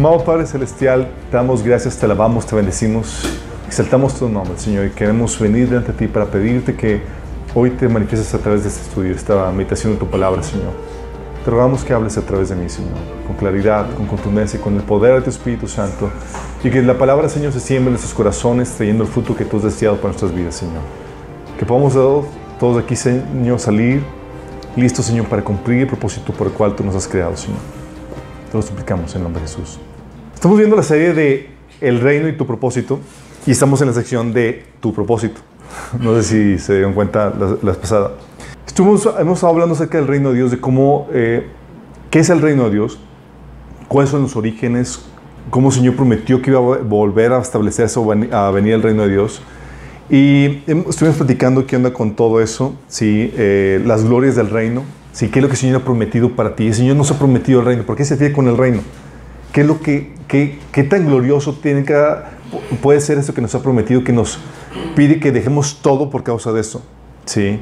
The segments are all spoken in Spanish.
Amado Padre Celestial, te damos gracias, te alabamos, te bendecimos, exaltamos tu nombre, Señor, y queremos venir delante de ti para pedirte que hoy te manifiestes a través de este estudio, esta meditación de tu palabra, Señor. Te rogamos que hables a través de mí, Señor, con claridad, con contundencia, con el poder de tu Espíritu Santo, y que la palabra, Señor, se siembre en nuestros corazones, trayendo el fruto que tú has deseado para nuestras vidas, Señor. Que podamos todos aquí, Señor, salir listos, Señor, para cumplir el propósito por el cual tú nos has creado, Señor. Te lo suplicamos en nombre de Jesús. Estamos viendo la serie de El reino y tu propósito y estamos en la sección de tu propósito. No sé si se dieron cuenta la, pasada. Estuvimos, hemos estado hablando acerca del reino de Dios, de cómo, eh, qué es el reino de Dios, cuáles son los orígenes, cómo el Señor prometió que iba a volver a establecerse o a venir el reino de Dios. Y estuvimos platicando qué onda con todo eso, ¿sí? Eh, las glorias del reino, ¿sí? qué es lo que el Señor ha prometido para ti. El Señor nos ha prometido el reino. ¿Por qué se fija con el reino? ¿Qué es lo que, qué, qué tan glorioso tiene que, puede ser eso que nos ha prometido, que nos pide que dejemos todo por causa de eso? ¿sí?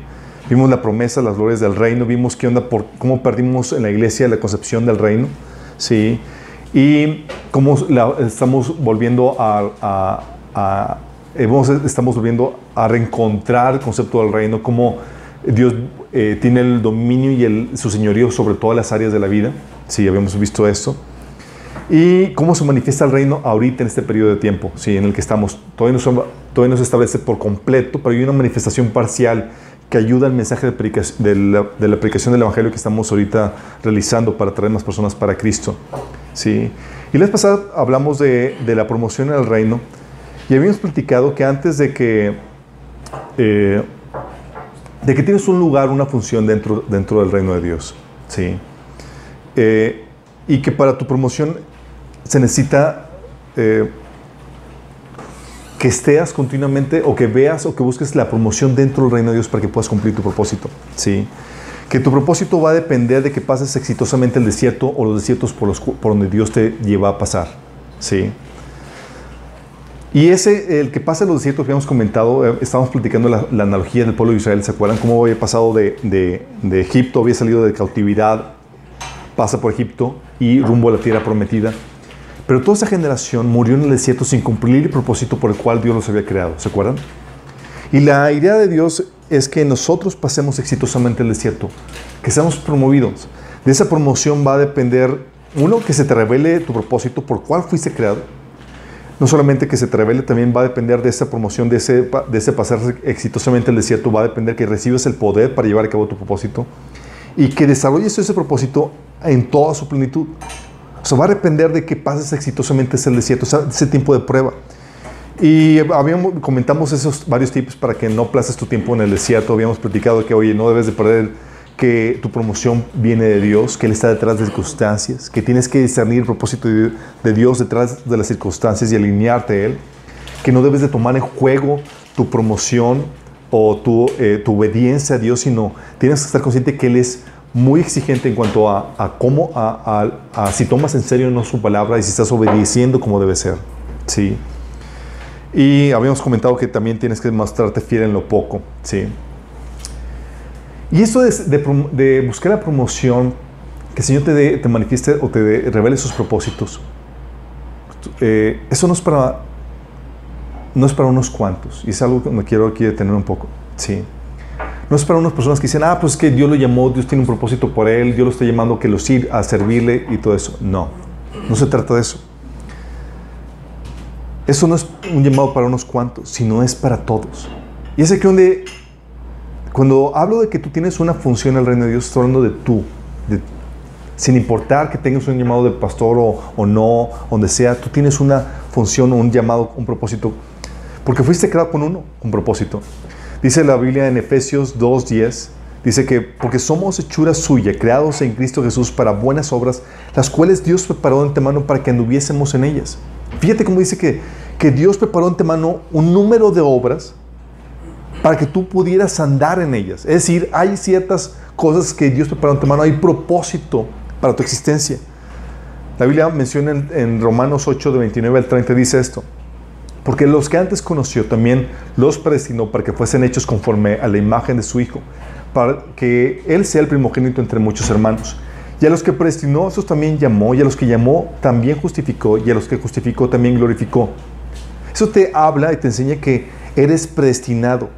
Vimos la promesa, las glorias del reino, vimos qué onda, por, cómo perdimos en la iglesia la concepción del reino, ¿sí? Y cómo la, estamos volviendo a, a estamos volviendo a reencontrar el concepto del reino, cómo Dios eh, tiene el dominio y el, su señorío sobre todas las áreas de la vida. Sí, habíamos visto esto. Y cómo se manifiesta el reino ahorita en este periodo de tiempo, sí, en el que estamos. Todavía no, se establece por completo, pero hay una manifestación parcial que ayuda al mensaje de, la, aplicación del Evangelio que estamos ahorita realizando para traer más personas para Cristo. ¿sí? Y la vez pasada hablamos de, la promoción el reino y habíamos platicado que antes de que, eh, de que tienes un lugar, una función dentro, dentro del reino de Dios, ¿sí? Eh, y que para tu promoción se necesita eh, que estés continuamente o que veas o que busques la promoción dentro del reino de Dios para que puedas cumplir tu propósito, ¿sí? Que tu propósito va a depender de que pases exitosamente el desierto o los desiertos por, los, por donde Dios te lleva a pasar, ¿sí? Y ese, el que pasa los desiertos que habíamos comentado, eh, estábamos platicando la, analogía del pueblo de Israel, ¿se acuerdan cómo había pasado de, de, Egipto, había salido de cautividad, pasa por Egipto y rumbo a la tierra prometida? Pero toda esa generación murió en el desierto sin cumplir el propósito por el cual Dios los había creado, ¿se acuerdan? Y la idea de Dios es que nosotros pasemos exitosamente el desierto, que seamos promovidos. De esa promoción va a depender, uno, que se te revele tu propósito por cuál fuiste creado, no solamente que se te revele, también va a depender de esa promoción, de ese, de ese pasar exitosamente el desierto, va a depender que recibes el poder para llevar a cabo tu propósito y que desarrolles ese propósito en toda su plenitud. O sea, va a depender de que pases exitosamente ese desierto, ese tiempo de prueba. Y habíamos, comentamos esos varios tips para que no places tu tiempo en el desierto. Habíamos platicado que, oye, no debes de perder que tu promoción viene de Dios, que Él está detrás de circunstancias, que tienes que discernir el propósito de Dios detrás de las circunstancias y alinearte a Él, que no debes de tomar en juego tu promoción o tu, eh, tu obediencia a Dios, sino tienes que estar consciente que Él es muy exigente en cuanto a, cómo, a, si tomas en serio no su palabra y si estás obedeciendo como debe ser. ¿sí? Y habíamos comentado que también tienes que mostrarte fiel en lo poco. ¿sí? Y eso de, buscar la promoción, que el Señor te, te manifieste o te revele sus propósitos, eh, eso no es para no es para unos cuantos. Y es algo que me quiero aquí detener un poco. Sí. No es para unas personas que dicen, ah, pues que Dios lo llamó, Dios tiene un propósito por él, Dios lo está llamando que lo sirva, a servirle y todo eso. No, no se trata de eso. Eso no es un llamado para unos cuantos, sino es para todos. Y es aquí donde cuando hablo de que tú tienes una función en el reino de Dios, estoy hablando de tú. sin importar que tengas un llamado de pastor o, no, donde sea, tú tienes una función, un llamado, un propósito. Porque fuiste creado con uno, un propósito. Dice la Biblia en Efesios 2.10, dice que porque somos hechura suya, creados en Cristo Jesús para buenas obras, las cuales Dios preparó de antemano para que anduviésemos en ellas. Fíjate cómo dice que, que Dios preparó de antemano un número de obras para que tú pudieras andar en ellas. Es decir, hay ciertas cosas que Dios preparó en tu mano, hay propósito para tu existencia. La Biblia menciona en, Romanos 8, de 29 al 30, dice esto. Porque los que antes conoció también los predestinó para que fuesen hechos conforme a la imagen de su Hijo, para que Él sea el primogénito entre muchos hermanos. Y a los que predestinó, esos también llamó, y a los que llamó, también justificó, y a los que justificó, también glorificó. Eso te habla y te enseña que eres predestinado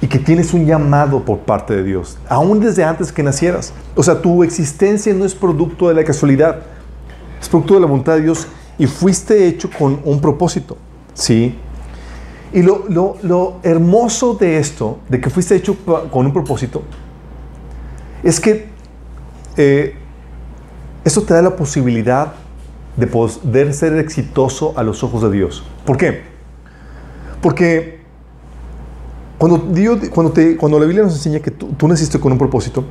y que tienes un llamado por parte de Dios, aún desde antes que nacieras. O sea, tu existencia no es producto de la casualidad, es producto de la voluntad de Dios y fuiste hecho con un propósito. ¿Sí? Y lo, lo, lo hermoso de esto, de que fuiste hecho con un propósito, es que eh, eso te da la posibilidad de poder ser exitoso a los ojos de Dios. ¿Por qué? Porque cuando, Dios, cuando, te, cuando la Biblia nos enseña que tú, tú, naciste con un propósito,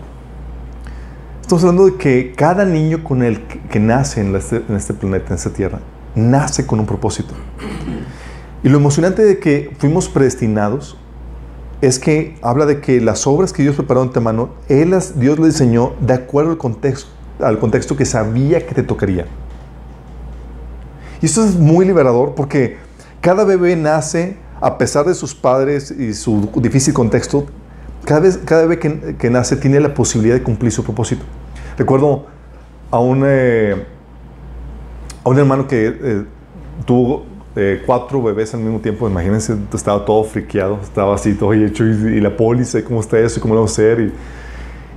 estamos hablando de que cada niño con el que, nace en este, en este planeta, en esta tierra, nace con un propósito. Y lo emocionante de que fuimos predestinados es que habla de que las obras que Dios preparó ante mano, él las, Dios le diseñó de acuerdo al contexto, al contexto que sabía que te tocaría. Y esto es muy liberador porque cada bebé nace, a pesar de sus padres y su difícil contexto, cada, vez, cada bebé que, que nace tiene la posibilidad de cumplir su propósito. Recuerdo a un, eh, a un hermano que eh, tuvo eh, cuatro bebés al mismo tiempo, imagínense, estaba todo friqueado, estaba así todo hecho y, la póliza, cómo está eso, y cómo lo vamos a hacer.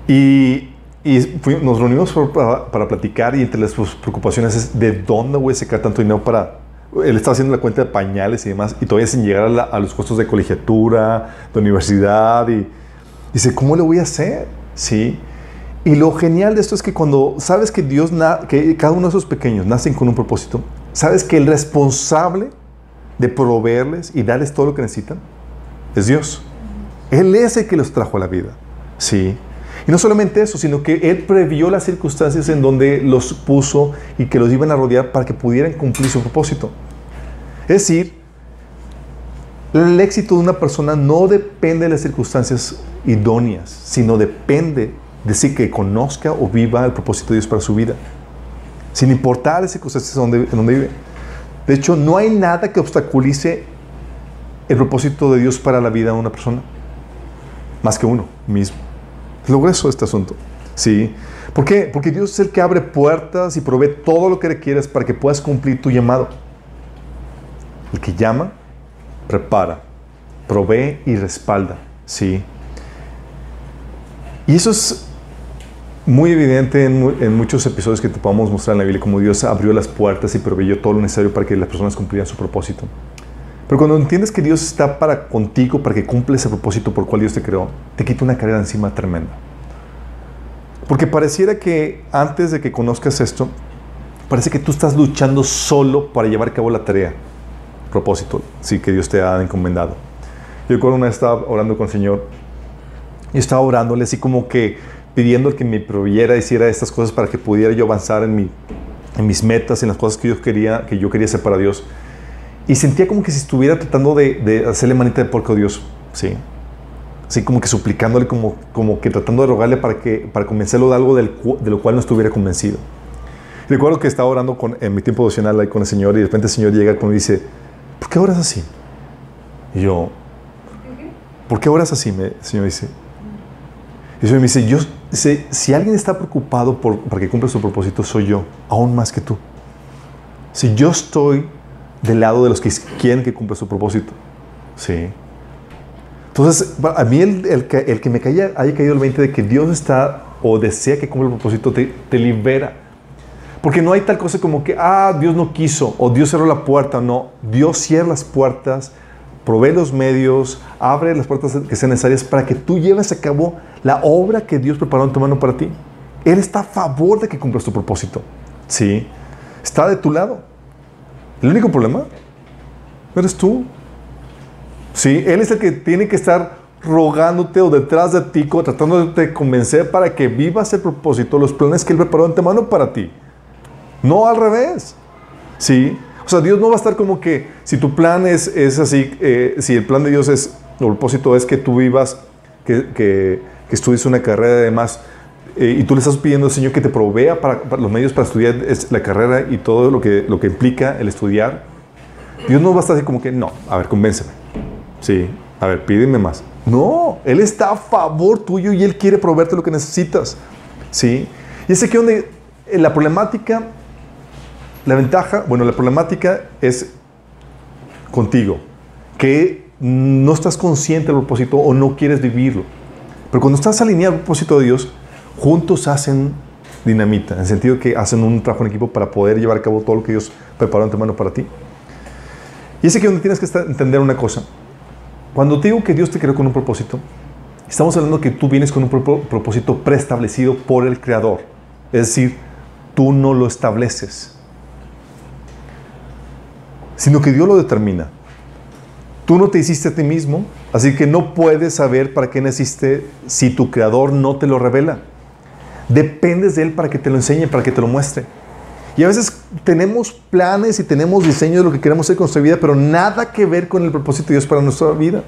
Y, y, nos reunimos para, para, platicar y entre las preocupaciones es de dónde voy a sacar tanto dinero para... Él estaba haciendo la cuenta de pañales y demás y todavía sin llegar a, a los costos de colegiatura, de universidad y dice, ¿cómo lo voy a hacer? Sí. Y lo genial de esto es que cuando sabes que Dios, que cada uno de esos pequeños nacen con un propósito, ¿Sabes que el responsable de proveerles y darles todo lo que necesitan es Dios? Él es el que los trajo a la vida. Sí. Y no solamente eso, sino que Él previó las circunstancias en donde los puso y que los iban a rodear para que pudieran cumplir su propósito. Es decir, el éxito de una persona no depende de las circunstancias idóneas, sino depende de si que conozca o viva el propósito de Dios para su vida sin importar las circunstancias donde, en donde vive. De hecho, no hay nada que obstaculice el propósito de Dios para la vida de una persona, más que uno mismo. Es lo grueso de este asunto. ¿Sí? ¿Por qué? Porque Dios es el que abre puertas y provee todo lo que requieres para que puedas cumplir tu llamado. El que llama, prepara, provee y respalda. ¿Sí? Y eso es muy evidente en, muchos episodios que te podamos mostrar en la Biblia como Dios abrió las puertas y proveyó todo lo necesario para que las personas cumplieran su propósito. Pero cuando entiendes que Dios está para contigo, para que cumpla ese propósito por el cual Dios te creó, te quita una carga encima tremenda. Porque pareciera que antes de que conozcas esto, parece que tú estás luchando solo para llevar a cabo la tarea, propósito, sí, que Dios te ha encomendado. Yo recuerdo una vez estaba orando con el Señor y estaba orándole así como que pidiendo que me proveyera, hiciera estas cosas para que pudiera yo avanzar en, mi, en mis metas, en las cosas que yo quería, que yo quería hacer para Dios. Y sentía como que si estuviera tratando de, de hacerle manita de porco a Dios, sí. Así como que suplicándole, como, como que tratando de rogarle para, que, para convencerlo de algo del, de lo cual no estuviera convencido. Recuerdo que estaba orando con, en mi tiempo devocional ahí con el Señor y de repente el Señor llega y dice, ¿por qué oras así? Y yo, ¿por qué oras así? Me, el Señor dice, y me dice, yo, si alguien está preocupado por, para que cumpla su propósito, soy yo, aún más que tú. Si yo estoy del lado de los que quieren que cumpla su propósito. Sí. Entonces, a mí el, el, que, el que me haya caído el 20 de que Dios está o desea que cumpla el propósito, te, te libera. Porque no hay tal cosa como que, ah, Dios no quiso, o Dios cerró la puerta. No, Dios cierra las puertas provee los medios, abre las puertas que sean necesarias para que tú lleves a cabo la obra que Dios preparó en tu mano para ti. Él está a favor de que cumplas tu propósito. Sí, está de tu lado. El único problema eres tú. Sí, Él es el que tiene que estar rogándote o detrás de ti, tratando de convencer para que vivas el propósito, los planes que Él preparó en mano para ti. No al revés. Sí, o sea, Dios no va a estar como que si tu plan es, es así, eh, si el plan de Dios es, el propósito es que tú vivas, que, estudies una carrera y demás, eh, y tú le estás pidiendo al Señor que te provea para, los medios para estudiar la carrera y todo lo que, lo que implica el estudiar, Dios no va a estar así como que, no, a ver, convénceme. Sí, a ver, pídeme más. No, Él está a favor tuyo y Él quiere proveerte lo que necesitas. Sí. Y es aquí donde eh, la problemática, la ventaja, bueno, la problemática es contigo, que no estás consciente del propósito o no quieres vivirlo. Pero cuando estás alineado al propósito de Dios, juntos hacen dinamita, en el sentido que hacen un trabajo en equipo para poder llevar a cabo todo lo que Dios preparó antemano para ti. Y es aquí donde tienes que entender una cosa. Cuando te digo que Dios te creó con un propósito, estamos hablando que tú vienes con un propósito preestablecido por el Creador. Es decir, tú no lo estableces, sino que Dios lo determina. Tú no te hiciste a ti mismo, así que no puedes saber para qué naciste si tu Creador no te lo revela. Dependes de Él para que te lo enseñe, para que te lo muestre. Y a veces tenemos planes y tenemos diseños de lo que queremos hacer con nuestra vida, pero nada que ver con el propósito de Dios para nuestra vida.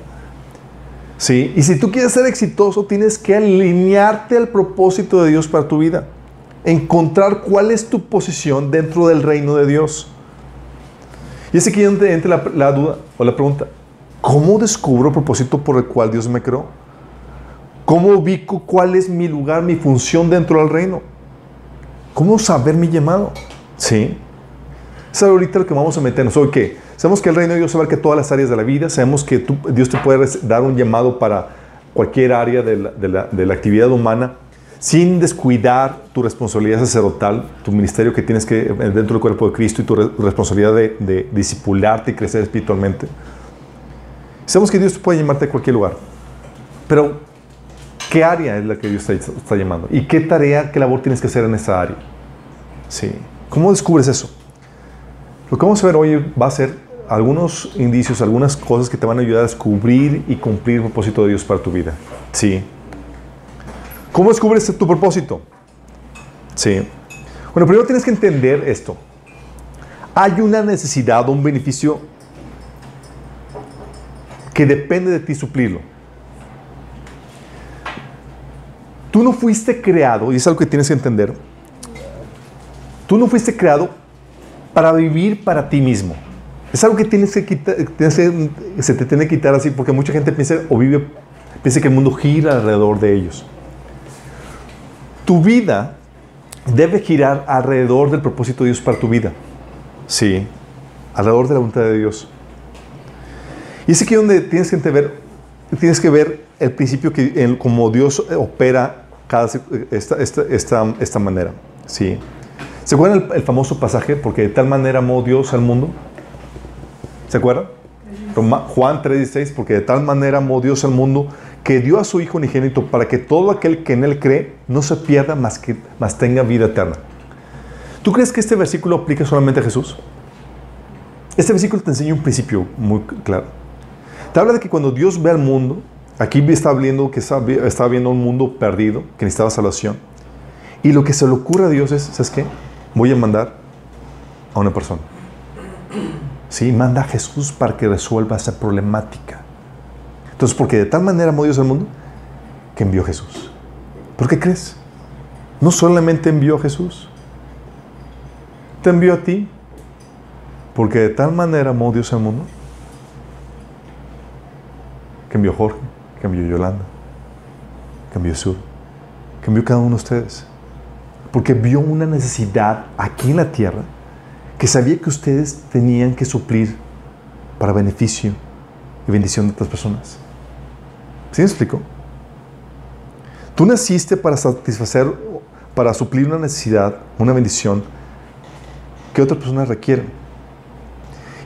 ¿Sí? Y si tú quieres ser exitoso, tienes que alinearte al propósito de Dios para tu vida. Encontrar cuál es tu posición dentro del reino de Dios. Y es aquí donde entra la, la duda o la pregunta. ¿Cómo descubro el propósito por el cual Dios me creó? ¿Cómo ubico cuál es mi lugar, mi función dentro del reino? ¿Cómo saber mi llamado? ¿Sí? Es ahorita lo que vamos a meternos. Hoy que sabemos que el reino de Dios abarca todas las áreas de la vida, sabemos que Dios te puede dar un llamado para cualquier área de la, actividad humana, sin descuidar tu responsabilidad sacerdotal, tu ministerio que tienes que dentro del cuerpo de Cristo y tu, responsabilidad de, de y crecer espiritualmente. Sabemos que Dios puede llamarte a cualquier lugar, pero ¿Qué área es la que Dios está, llamando? ¿Y qué tarea, qué labor tienes que hacer en esa área? Sí. ¿Cómo descubres eso? Lo que vamos a ver hoy va a ser algunos indicios, algunas cosas que te van a ayudar a descubrir y cumplir el propósito de Dios para tu vida. Sí. ¿Cómo descubres tu propósito? Sí. Bueno, primero tienes que entender esto. Hay una necesidad un beneficio que depende de ti suplirlo. Tú no fuiste creado, y es algo que tienes que entender, tú no fuiste creado para vivir para ti mismo. Es algo que tienes que quitar, se te tiene que quitar así, porque mucha gente piensa o vive, piensa que el mundo gira alrededor de ellos. Tu vida debe girar alrededor del propósito de Dios para tu vida. Sí, alrededor de la voluntad de Dios. Y es aquí donde tienes que ver, tienes que ver el principio que como Dios opera cada, esta, esta, esta, manera. ¿sí? ¿Se acuerdan el, famoso pasaje? Porque de tal manera amó Dios al mundo. ¿Se acuerdan? Juan 3:16, porque de tal manera amó Dios al mundo que dio a su Hijo unigénito para que todo aquel que en Él cree no se pierda más que más tenga vida eterna. ¿Tú crees que este versículo aplica solamente a Jesús? Este versículo te enseña un principio muy claro. Te habla de que cuando Dios ve al mundo, Aquí está viendo que estaba viendo un mundo perdido, que necesitaba salvación. Y lo que se le ocurre a Dios es, ¿sabes qué? Voy a mandar a una persona. Sí, manda a Jesús para que resuelva esa problemática. Entonces, porque de tal manera amó Dios al mundo, que envió a Jesús. ¿Por qué crees? No solamente envió a Jesús, te envió a ti, porque de tal manera amó Dios al mundo, a Jorge, cambió Yolanda, cambió Sur, cambió cada uno de ustedes. Porque vio una necesidad aquí en la tierra que sabía que ustedes tenían que suplir para beneficio y bendición de otras personas. ¿Sí me explico? Tú naciste para satisfacer, para suplir una necesidad, una bendición que otras personas requieren.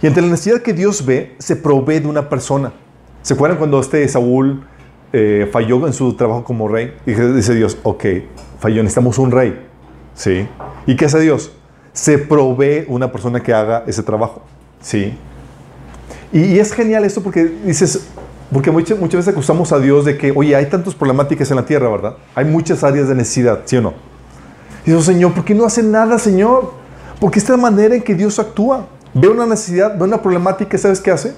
Y entre la necesidad que Dios ve, se provee de una persona. ¿Se acuerdan cuando este Saúl eh, falló en su trabajo como rey? Y dice Dios, ok, falló, necesitamos un rey. ¿Sí? ¿Y qué hace Dios? Se provee una persona que haga ese trabajo. ¿Sí? Y, es genial esto porque dices, porque muchas, veces acusamos a Dios de que, oye, hay tantas problemáticas en la tierra, ¿verdad? Hay muchas áreas de necesidad, ¿sí o no? Y dice, Señor, ¿por qué no hace nada, Señor? Porque esta es la manera en que Dios actúa. Ve una necesidad, ve una problemática, ¿sabes qué hace?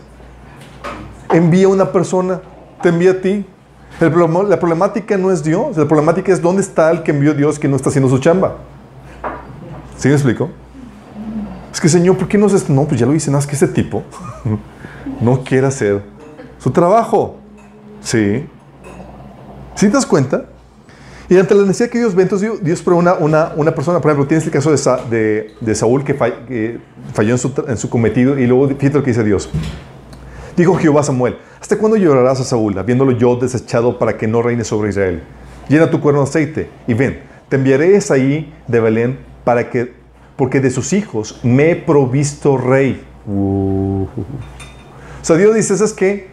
Envía una persona, te envía a ti. la problemática no es Dios, la problemática es dónde está el que envió Dios que no está haciendo su chamba. ¿Sí me explico? Es que, Señor, ¿por qué no haces? No, pues ya lo hice, nada, es que ese tipo no quiere hacer su trabajo. ¿Sí? ¿Sí te das cuenta? Y ante la necesidad que Dios ve, entonces Dios, pone una, persona, por ejemplo, tienes el caso de, de, Saúl que, falló en su, en su cometido y luego fíjate lo que dice Dios. Dijo Jehová a Samuel, ¿hasta cuándo llorarás a Saúl, habiéndolo yo desechado para que no reine sobre Israel? Llena tu cuerno de aceite y ven, te enviaré ahí de Belén para que, porque de sus hijos me he provisto rey. Uh. O sea, Dios dice, ¿sabes qué?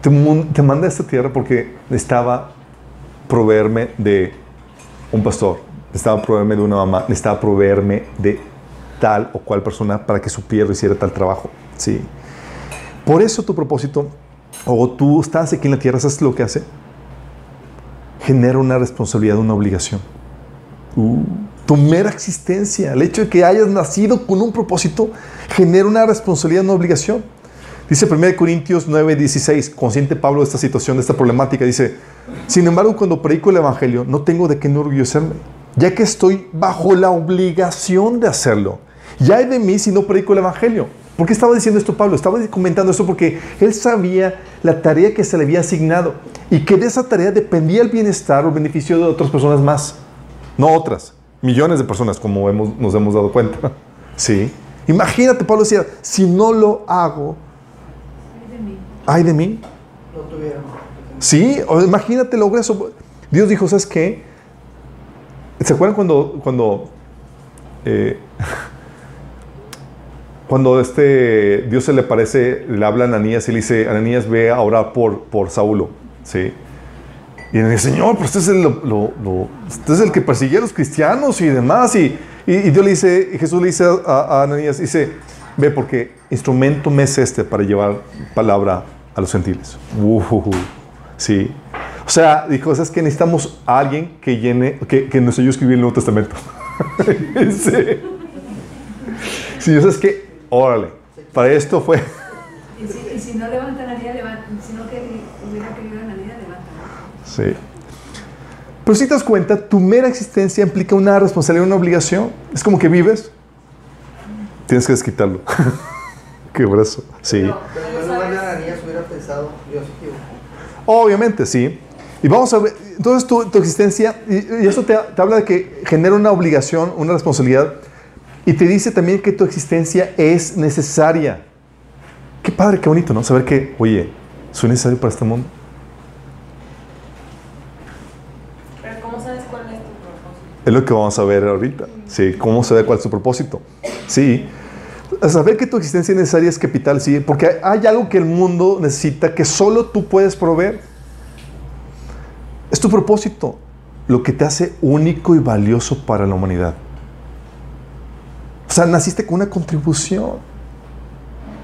Te, te manda a esta tierra porque necesitaba proveerme de un pastor, necesitaba proveerme de una mamá, necesitaba proveerme de tal o cual persona para que su supiera hiciera tal trabajo. ¿sí? Por eso tu propósito, o tú estás aquí en la tierra, ¿sabes lo que hace? Genera una responsabilidad, una obligación. Uh, tu mera existencia, el hecho de que hayas nacido con un propósito, genera una responsabilidad, una obligación. Dice 1 Corintios 9, 16, consciente Pablo de esta situación, de esta problemática, dice, sin embargo, cuando predico el Evangelio, no tengo de qué enorgullecerme, ya que estoy bajo la obligación de hacerlo. Ya hay de mí si no predico el Evangelio. ¿Por qué estaba diciendo esto Pablo? Estaba comentando esto porque él sabía la tarea que se le había asignado y que de esa tarea dependía el bienestar o el beneficio de otras personas más, no otras, millones de personas como hemos, nos hemos dado cuenta. Sí. Imagínate, Pablo decía, si no lo hago, ay de mí. Sí, o imagínate lo grueso. Dios dijo, ¿sabes qué? ¿Se acuerdan cuando, cuando eh, cuando este Dios se le parece, le habla a Ananías y le dice, Ananías ve a orar por, por Saulo, ¿sí? Y le dice, Señor, pues este es, el, lo, lo, este es el que persigue a los cristianos y demás. Y, y, y Dios le dice, y Jesús le dice a, a, Ananías, dice, ve porque instrumento me es este para llevar palabra a los gentiles. Uh, uh, uh. Sí. O sea, dijo, es que necesitamos a alguien que llene, que, que nos ayude a escribir el Nuevo Testamento. sí. Sí, eso es que Órale. Para esto fue. Y si, y si no levantan a día, levanta. Si no que, hubiera querido en la vida, levantan. Sí. Pero si te das cuenta, tu mera existencia implica una responsabilidad, una obligación. Es como que vives, tienes que desquitarlo. Qué brazo. Sí. Pero, pero no hubiera pensado, Dios Obviamente, sí. Y vamos a ver, entonces tu, tu existencia, y, y eso te, te habla de que genera una obligación, una responsabilidad y te dice también que tu existencia es necesaria. Qué padre, qué bonito, ¿no? Saber que, oye, soy necesario para este mundo. Pero ¿cómo sabes cuál es tu propósito? Es lo que vamos a ver ahorita. Sí, cómo saber cuál es tu propósito. Sí. Saber que tu existencia es necesaria es capital, sí, porque hay algo que el mundo necesita que solo tú puedes proveer. Es tu propósito, lo que te hace único y valioso para la humanidad. O sea, naciste con una contribución.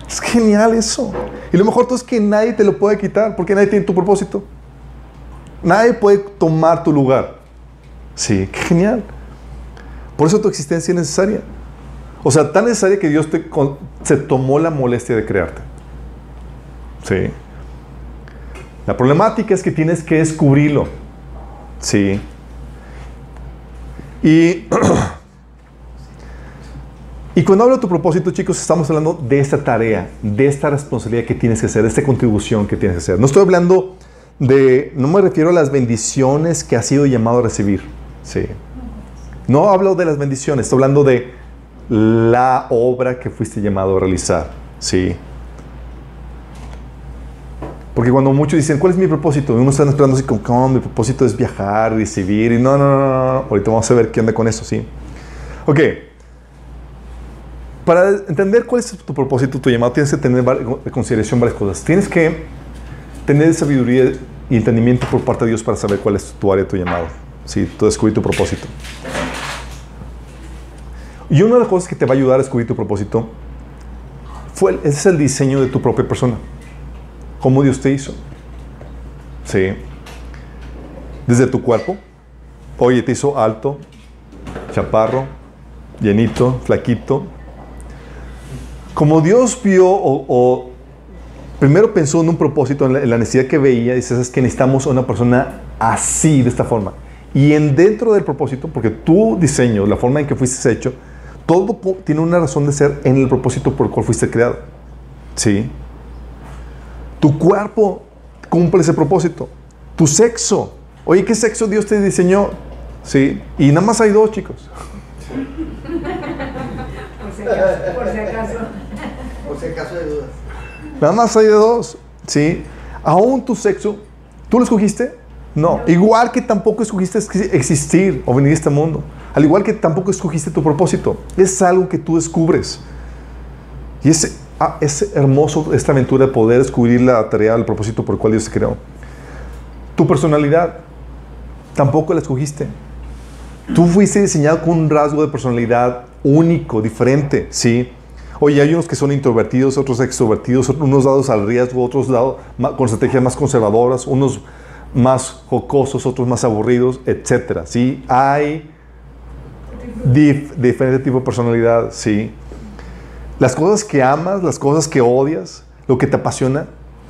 Es genial eso. Y lo mejor todo es que nadie te lo puede quitar porque nadie tiene tu propósito. Nadie puede tomar tu lugar. Sí, qué genial. Por eso tu existencia es necesaria. O sea, tan necesaria que Dios te, se tomó la molestia de crearte. Sí. La problemática es que tienes que descubrirlo. Sí. Y Y cuando hablo de tu propósito, chicos, estamos hablando de esta tarea, de esta responsabilidad que tienes que hacer, de esta contribución que tienes que hacer. No estoy hablando de, no me refiero a las bendiciones que has sido llamado a recibir. Sí. No hablo de las bendiciones, estoy hablando de la obra que fuiste llamado a realizar. Sí. Porque cuando muchos dicen, ¿cuál es mi propósito? Y uno está esperando así como, ¿cómo? Mi propósito es viajar, recibir. Y no, no, no, no. Ahorita vamos a ver qué onda con eso, sí. Ok para entender cuál es tu propósito, tu llamado, tienes que tener en consideración varias cosas. Tienes que tener sabiduría y entendimiento por parte de Dios para saber cuál es tu área, tu llamado. Sí, tú tu propósito. Y una de las cosas que te va a ayudar a descubrir tu propósito fue, ese es el diseño de tu propia persona. Cómo Dios te hizo. Sí. Desde tu cuerpo. Oye, te hizo alto, chaparro, llenito, flaquito, como Dios vio o, primero pensó en un propósito, en la, necesidad que veía, dice, es que necesitamos una persona así, de esta forma. Y en dentro del propósito, porque tu diseño, la forma en que fuiste hecho, todo tiene una razón de ser en el propósito por el cual fuiste creado. ¿Sí? Tu cuerpo cumple ese propósito. Tu sexo. Oye, ¿qué sexo Dios te diseñó? Sí. Y nada más hay dos, chicos. Por si acaso. Por si acaso. Por si acaso de dudas. Nada más hay de dos. Sí. Aún tu sexo, ¿tú lo escogiste? No. Igual que tampoco escogiste existir o venir a este mundo. Al igual que tampoco escogiste tu propósito. Es algo que tú descubres. Y es, ah, es hermoso esta aventura de poder descubrir la tarea, el propósito por el cual Dios te creó. Tu personalidad, tampoco la escogiste. Tú fuiste diseñado con un rasgo de personalidad único, diferente, ¿sí? Oye, hay unos que son introvertidos, otros extrovertidos, unos dados al riesgo, otros dados con estrategias más conservadoras, unos más jocosos, otros más aburridos, etcétera. ¿sí? Hay dif diferente tipo de personalidad, ¿sí? Las cosas que amas, las cosas que odias, lo que te apasiona,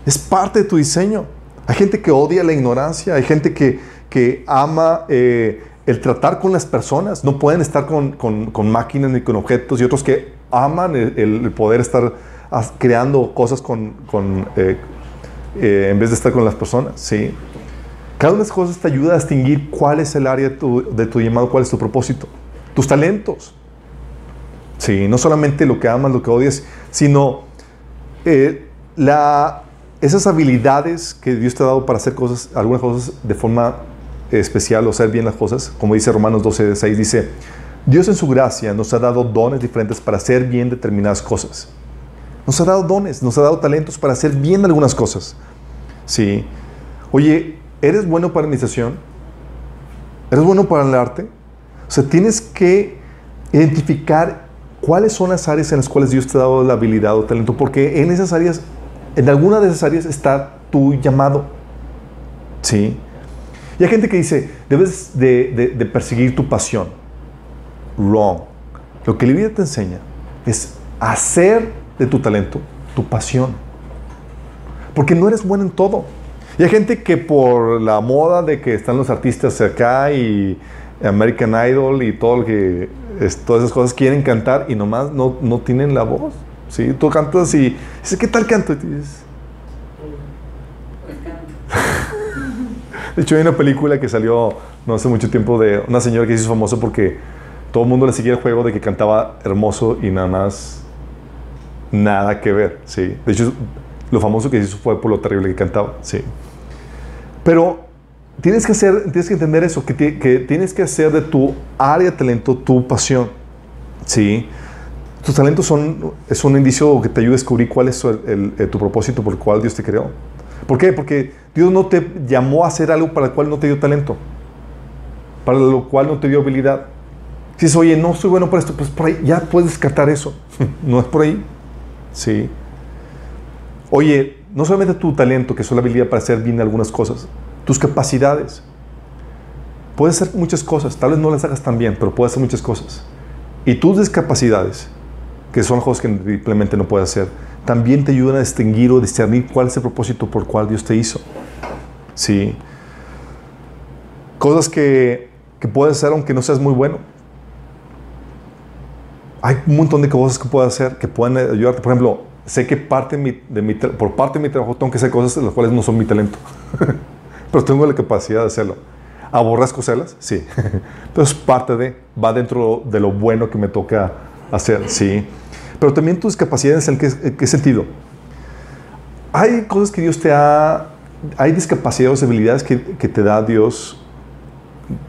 es parte de tu diseño. Hay gente que odia la ignorancia, hay gente que, que ama eh, el tratar con las personas, no pueden estar con, con, máquinas ni con objetos, y otros que aman el, poder estar creando cosas con, con eh, eh, en vez de estar con las personas, ¿sí? Cada una de esas cosas te ayuda a distinguir cuál es el área de tu, de tu llamado, cuál es tu propósito. Tus talentos. Sí, no solamente lo que amas, lo que odias, sino eh, la, esas habilidades que Dios te ha dado para hacer cosas, algunas cosas de forma especial o hacer bien las cosas. Como dice Romanos 12, 6, dice, Dios en su gracia nos ha dado dones diferentes para hacer bien determinadas cosas. Nos ha dado dones, nos ha dado talentos para hacer bien algunas cosas. Sí. Oye, ¿Eres bueno para administración? ¿Eres bueno para el arte? O sea, tienes que identificar cuáles son las áreas en las cuales Dios te ha dado la habilidad o talento, porque en esas áreas, en alguna de esas áreas está tu llamado. ¿Sí? Y hay gente que dice, debes de, perseguir tu pasión. Wrong. Lo que la vida te enseña es hacer de tu talento tu pasión. Porque no eres bueno en todo. Y hay gente que por la moda de que están los artistas acá y American Idol y todo lo que todas esas cosas quieren cantar y nomás no, no tienen la voz. ¿sí? Tú cantas y dices, ¿qué tal canto? Y dices, de hecho, hay una película que salió no hace mucho tiempo de una señora que se hizo famosa porque todo el mundo le seguía el juego de que cantaba hermoso y nada más nada que ver. ¿sí? De hecho, lo famoso que hizo fue por lo terrible que cantaba. Sí. Pero tienes que, hacer, tienes que entender eso, que, que tienes que hacer de tu área de talento tu pasión. ¿sí? Tus talentos son, es un indicio que te ayuda a descubrir cuál es tu propósito por el cual Dios te creó. ¿Por qué? Porque Dios no te llamó a hacer algo para el cual no te dio talento, para lo cual no te dio habilidad. Si dices, oye, no soy bueno para esto, pues por ahí ya puedes descartar eso. no es por ahí. Sí. Oye, no solamente tu talento, que es la habilidad para hacer bien algunas cosas, tus capacidades. Puedes hacer muchas cosas, tal vez no las hagas tan bien, pero puedes hacer muchas cosas. Y tus discapacidades, que son cosas que simplemente no puedes hacer, también te ayudan a distinguir o discernir cuál es el propósito por cual Dios te hizo. Sí. Cosas que, que puedes hacer aunque no seas muy bueno. Hay un montón de cosas que puedes hacer que pueden ayudarte. Por ejemplo, sé que parte de mi, por parte de mi trabajo tengo que hacer cosas las cuales no son mi talento. Pero tengo la capacidad de hacerlo. ¿Aborrezco hacerlas? Sí. Pero es parte de, va dentro de lo bueno que me toca hacer, sí. Pero también tus capacidades, ¿en qué, sentido? Hay cosas que Dios te ha, hay discapacidades habilidades que, te da Dios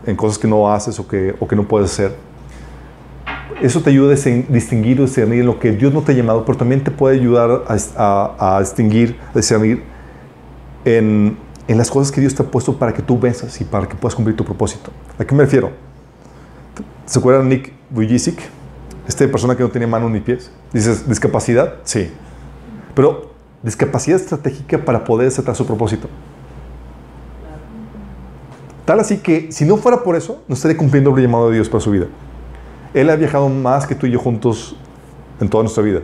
en cosas que no haces o que, no puedes hacer eso te ayuda a distinguir o discernir lo que Dios no te ha llamado, pero también te puede ayudar a, distinguir, a discernir en, las cosas que Dios te ha puesto para que tú venzas y para que puedas cumplir tu propósito. ¿A qué me refiero? ¿Se acuerdan Nick Vujicic? Esta persona que no tenía manos ni pies. Dices, ¿discapacidad? Sí. Pero discapacidad estratégica para poder aceptar su propósito. Tal así que si no fuera por eso, no estaría cumpliendo el llamado de Dios para su vida. Él ha viajado más que tú y yo juntos en toda nuestra vida.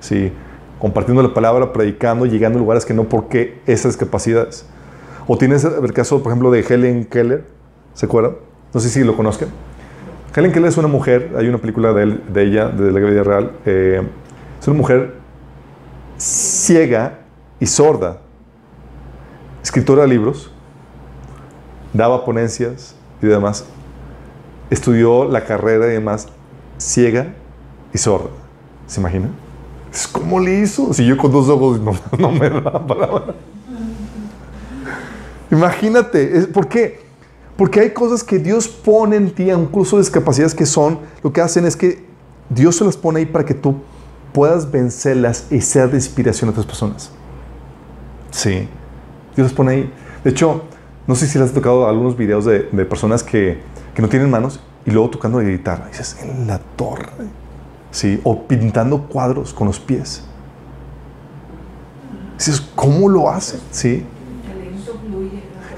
¿sí? Compartiendo la palabra, predicando, llegando a lugares que no porque esas capacidades. O tienes el caso, por ejemplo, de Helen Keller. ¿Se acuerdan? No sé si lo conozcan. Helen Keller es una mujer, hay una película de, ella, de la vida real. Eh, es una mujer ciega y sorda, escritora de libros, daba ponencias y demás. Estudió la carrera y demás, ciega y sorda. ¿Se imagina? ¿Cómo le hizo? Si yo con dos ojos no, no me da palabra. Imagínate, ¿por qué? Porque hay cosas que Dios pone en ti, incluso discapacidades que son, lo que hacen es que Dios se las pone ahí para que tú puedas vencerlas y ser de inspiración a otras personas. Sí, Dios las pone ahí. De hecho, no sé si les has tocado algunos videos de, personas que, que, no tienen manos y luego tocando la guitarra. Dices, en la torre. Sí, o pintando cuadros con los pies. Dices, ¿cómo lo hacen? Sí.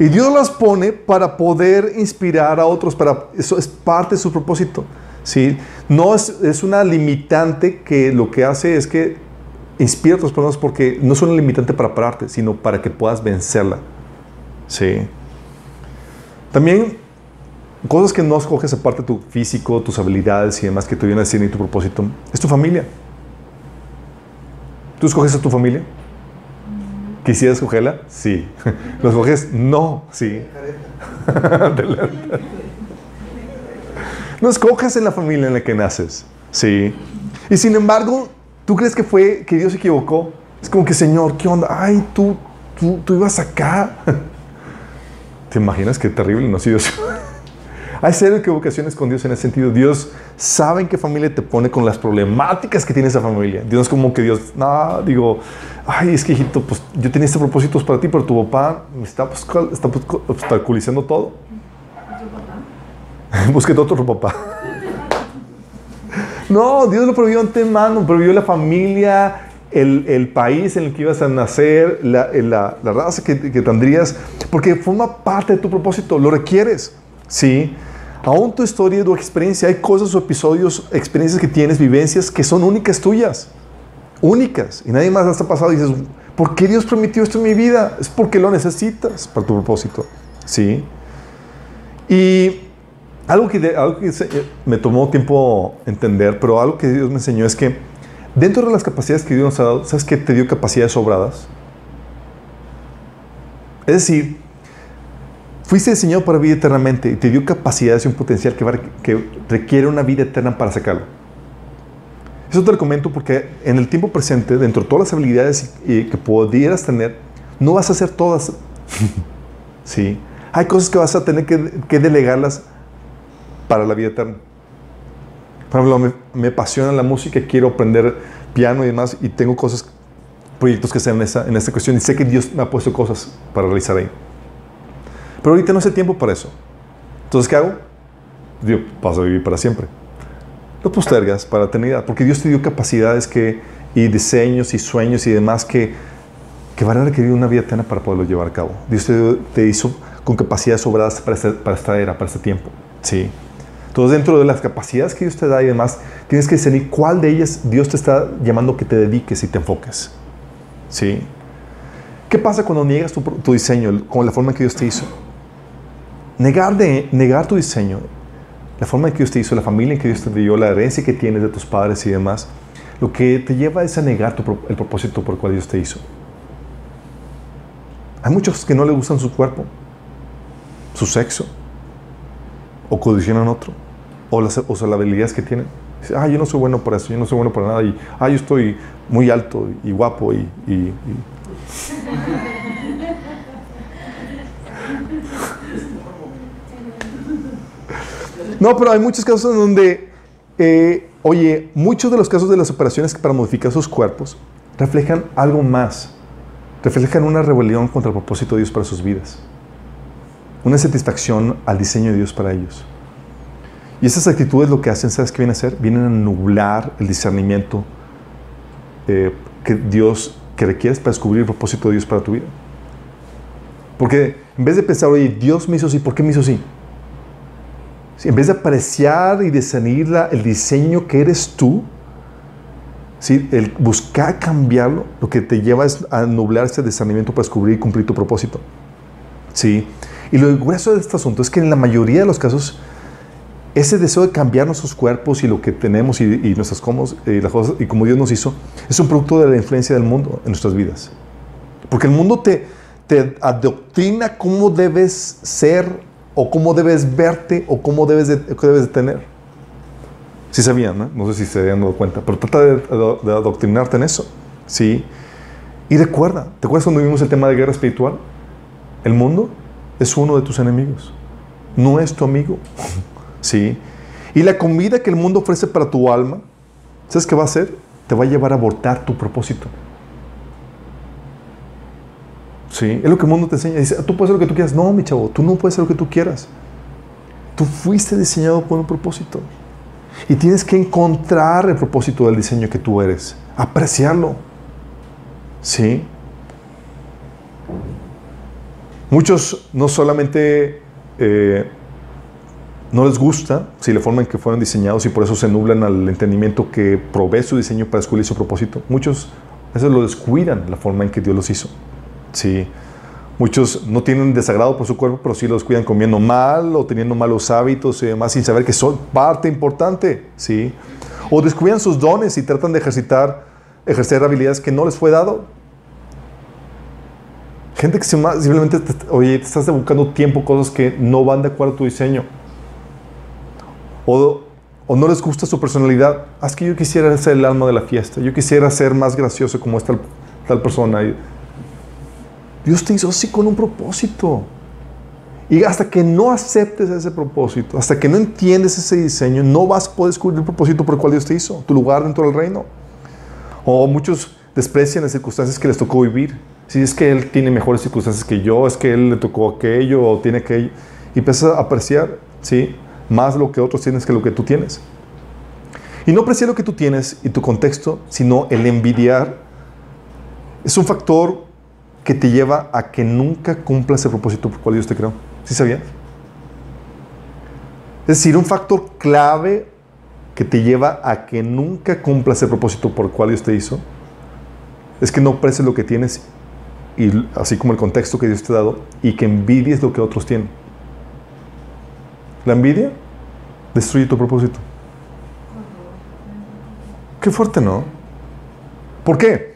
Y Dios las pone para poder inspirar a otros, para, eso es parte de su propósito. ¿sí? No es, es una limitante que lo que hace es que inspira a otras personas porque no es una limitante para pararte, sino para que puedas vencerla. ¿sí? También cosas que no escoges aparte de tu físico, tus habilidades y demás que te vienen a decir ni tu propósito, es tu familia. ¿Tú escoges a tu familia? ¿Quisieras escogerla? Sí. ¿Lo escoges? No. Sí. no escoges en la familia en la que naces. Sí. Y sin embargo, ¿tú crees que fue que Dios se equivocó? Es como que, Señor, ¿qué onda? Ay, tú, tú, tú ibas acá. ¿Te imaginas qué terrible no si Dios? Hay cero equivocaciones con Dios en ese sentido. Dios sabe en qué familia te pone con las problemáticas que tiene esa familia. Dios es como que Dios, no, digo, ay, es que hijito, pues yo tenía este propósitos para ti, pero tu papá está, pues, está pues, obstaculizando todo. Búsquete otro papá. no, Dios lo prohibió antemano, prohibió la familia, el, el, país en el que ibas a nacer, la, la, la raza que, que, tendrías, porque forma parte de tu propósito, lo requieres, ¿sí? Aún tu historia tu experiencia, hay cosas o episodios, experiencias que tienes, vivencias que son únicas tuyas, únicas, y nadie más las ha pasado y dices, ¿por qué Dios permitió esto en mi vida? Es porque lo necesitas para tu propósito, ¿sí? Y algo que, algo que me tomó tiempo entender, pero algo que Dios me enseñó es que dentro de las capacidades que Dios nos ha dado, ¿sabes qué te dio capacidades sobradas? Es decir, fuiste diseñado para vivir eternamente y te dio capacidades y un potencial que, que requiere una vida eterna para sacarlo. Eso te lo comento porque en el tiempo presente, dentro de todas las habilidades que pudieras tener, no vas a hacer todas. sí. Hay cosas que vas a tener que, que delegarlas para la vida eterna. Por ejemplo, me, me, apasiona la música, quiero aprender piano y demás, y tengo cosas, proyectos que hacer en, esa, en esta cuestión, y sé que Dios me ha puesto cosas para realizar ahí. Pero ahorita no hace tiempo para eso. Entonces, ¿qué hago? Dios, paso a vivir para siempre. Lo postergas para la eternidad, porque Dios te dio capacidades y diseños y sueños y demás que, que van a requerir una vida eterna para poderlo llevar a cabo. Dios te, te hizo con capacidades sobradas para, este, para esta era, para este tiempo. Sí. Entonces, dentro de las capacidades que Dios te da y demás, tienes que discernir cuál de ellas Dios te está llamando que te dediques y te enfoques. ¿Sí? ¿Qué pasa cuando niegas tu, tu diseño con la forma en que Dios te hizo? Negar, de, negar tu diseño, la forma en que Dios te hizo, la familia en que Dios te dio, la herencia que tienes de tus padres y demás, lo que te lleva es a negar el propósito por el cual Dios te hizo. Hay muchos que no le gustan su cuerpo, su sexo, o condicionan otro, o las, o las habilidades que tienen. Dice, ah, yo no soy bueno para eso, yo no soy bueno para nada, y ah, yo estoy muy alto y guapo y, y. No, pero hay muchos casos en donde, eh, oye, muchos de los casos de las operaciones para modificar sus cuerpos reflejan algo más. Reflejan una rebelión contra el propósito de Dios para sus vidas. Una satisfacción al diseño de Dios para ellos. Y esas actitudes lo que hacen, ¿sabes qué vienen a hacer? Vienen a nublar el discernimiento eh, que Dios, que requieres para descubrir el propósito de Dios para tu vida. Porque en vez de pensar, oye, Dios me hizo así, ¿por qué me hizo así? En vez de apreciar y discernir el diseño que eres tú, ¿sí? el buscar cambiarlo, lo que te lleva es a nublar ese discernimiento para descubrir y cumplir tu propósito. ¿sí? Y lo grueso de este asunto es que en la mayoría de los casos, ese deseo de cambiar nuestros cuerpos y lo que tenemos y, nuestras cosas, y, las cosas, y como Dios nos hizo, es un producto de la influencia del mundo en nuestras vidas. Porque el mundo te, te adoctrina cómo debes ser o cómo debes verte o cómo debes de, debes de tener. Sí sabían, ¿no? No sé si se habían dado cuenta, pero trata de, de adoctrinarte en eso. ¿Sí? Y recuerda, ¿te acuerdas cuando vimos el tema de guerra espiritual? El mundo es uno de tus enemigos, no es tu amigo. ¿Sí? Y la comida que el mundo ofrece para tu alma, ¿sabes qué va a hacer? Te va a llevar a abortar tu propósito. Sí, es lo que el mundo te enseña. Dice, tú puedes hacer lo que tú quieras. No, mi chavo, tú no puedes hacer lo que tú quieras. Tú fuiste diseñado por un propósito. Y tienes que encontrar el propósito del diseño que tú eres. Apreciarlo. Sí. Muchos no solamente eh, no les gusta si la forma en que fueron diseñados y por eso se nublan al entendimiento que provee su diseño para descubrir su propósito. Muchos a veces lo descuidan la forma en que Dios los hizo. Sí. Muchos no tienen desagrado por su cuerpo, pero sí los cuidan comiendo mal o teniendo malos hábitos y demás sin saber que son parte importante. Sí. O descuidan sus dones y tratan de ejercitar, ejercer habilidades que no les fue dado. Gente que simplemente, oye, te estás buscando tiempo, cosas que no van de acuerdo a tu diseño. O, o no les gusta su personalidad. Haz que yo quisiera ser el alma de la fiesta. Yo quisiera ser más gracioso como esta tal persona. Dios te hizo así con un propósito. Y hasta que no aceptes ese propósito, hasta que no entiendes ese diseño, no vas a poder descubrir el propósito por el cual Dios te hizo, tu lugar dentro del reino. O muchos desprecian las circunstancias que les tocó vivir. Si es que Él tiene mejores circunstancias que yo, es que Él le tocó aquello o tiene aquello. Y empiezas a apreciar, ¿sí? Más lo que otros tienes que lo que tú tienes. Y no apreciar lo que tú tienes y tu contexto, sino el envidiar. Es un factor que te lleva a que nunca cumplas el propósito por el cual Dios te creó. ¿Sí sabías? Es decir, un factor clave que te lleva a que nunca cumplas el propósito por el cual Dios te hizo es que no aprecies lo que tienes, y, así como el contexto que Dios te ha dado, y que envidies lo que otros tienen. La envidia destruye tu propósito. Qué fuerte, ¿no? ¿Por qué?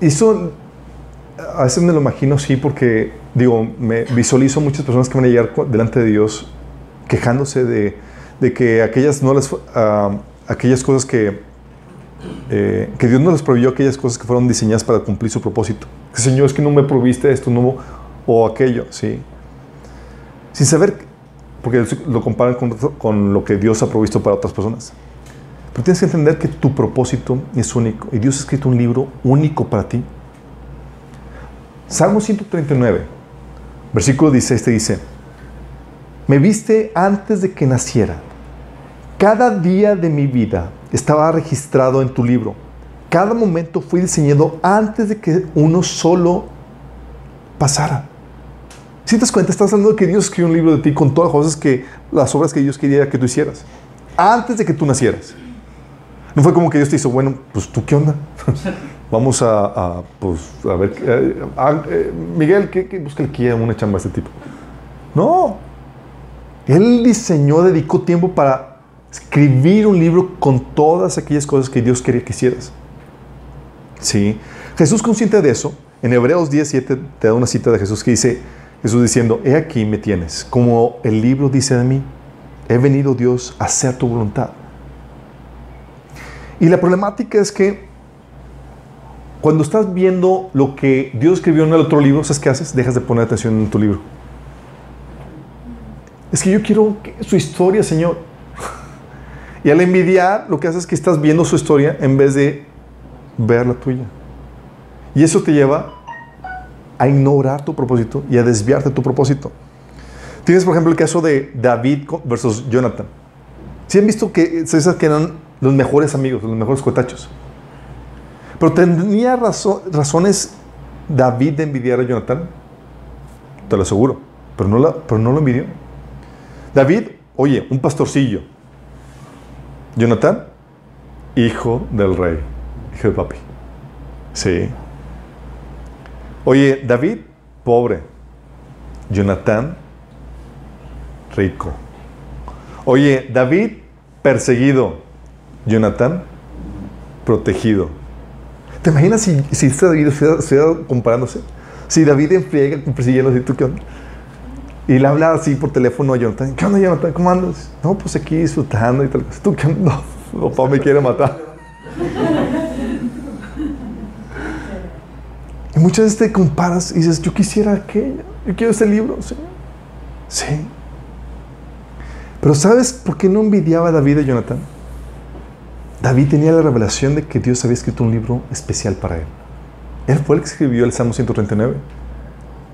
Eso a veces me lo imagino sí porque digo, me visualizo muchas personas que van a llegar delante de Dios quejándose de, que aquellas no las uh, aquellas cosas que eh, que Dios no les proveyó aquellas cosas que fueron diseñadas para cumplir su propósito. Señor, es que no me proviste esto, no o aquello, sí. Sin saber, porque lo comparan con lo que Dios ha provisto para otras personas. Pero tienes que entender que tu propósito es único y Dios ha escrito un libro único para ti. Salmo 139, versículo 16 te dice, me viste antes de que naciera. Cada día de mi vida estaba registrado en tu libro. Cada momento fue diseñado antes de que uno solo pasara. Si te das cuenta, estás hablando de que Dios escribió un libro de ti con todas las cosas que, las obras que Dios quería que tú hicieras. Antes de que tú nacieras. No fue como que Dios te hizo, bueno, pues tú qué onda. Vamos a, pues, a ver. Eh, eh, Miguel, ¿qué, qué busca el que una chamba de este tipo? No. Él diseñó, dedicó tiempo para escribir un libro con todas aquellas cosas que Dios quería que hicieras. Sí. Jesús, consciente de eso, en Hebreos 17 te da una cita de Jesús que dice: Jesús diciendo, He aquí me tienes, como el libro dice de mí, he venido Dios a hacer tu voluntad. Y la problemática es que cuando estás viendo lo que Dios escribió en el otro libro, ¿sabes qué haces? Dejas de poner atención en tu libro. Es que yo quiero su historia, Señor. Y al envidiar, lo que haces es que estás viendo su historia en vez de ver la tuya. Y eso te lleva a ignorar tu propósito y a desviarte de tu propósito. Tienes, por ejemplo, el caso de David versus Jonathan. Si han visto que, que eran los mejores amigos, los mejores cotachos. Pero tenía razones David de envidiar a Jonathan, te lo aseguro, pero no, pero no lo envidió. David, oye, un pastorcillo. Jonathan, hijo del rey, hijo de papi. Sí. Oye, David, pobre. Jonathan, rico. Oye, David, perseguido. Jonathan, protegido. ¿Te imaginas si, si este David estuviera, comparándose? Si David enfriega persiguiendo así, ¿tú qué onda? Y le habla así por teléfono a Jonathan. ¿Qué onda, Jonathan? ¿Cómo andas? No, pues aquí disfrutando y tal. cosa. ¿Tú qué onda? No, papá me quiere matar. Y muchas veces te comparas y dices, yo quisiera aquello. Yo quiero este libro, Señor. Sí. Pero ¿sabes por qué no envidiaba a David a Jonathan? David tenía la revelación de que Dios había escrito un libro especial para él. Él fue el que escribió el Salmo 139,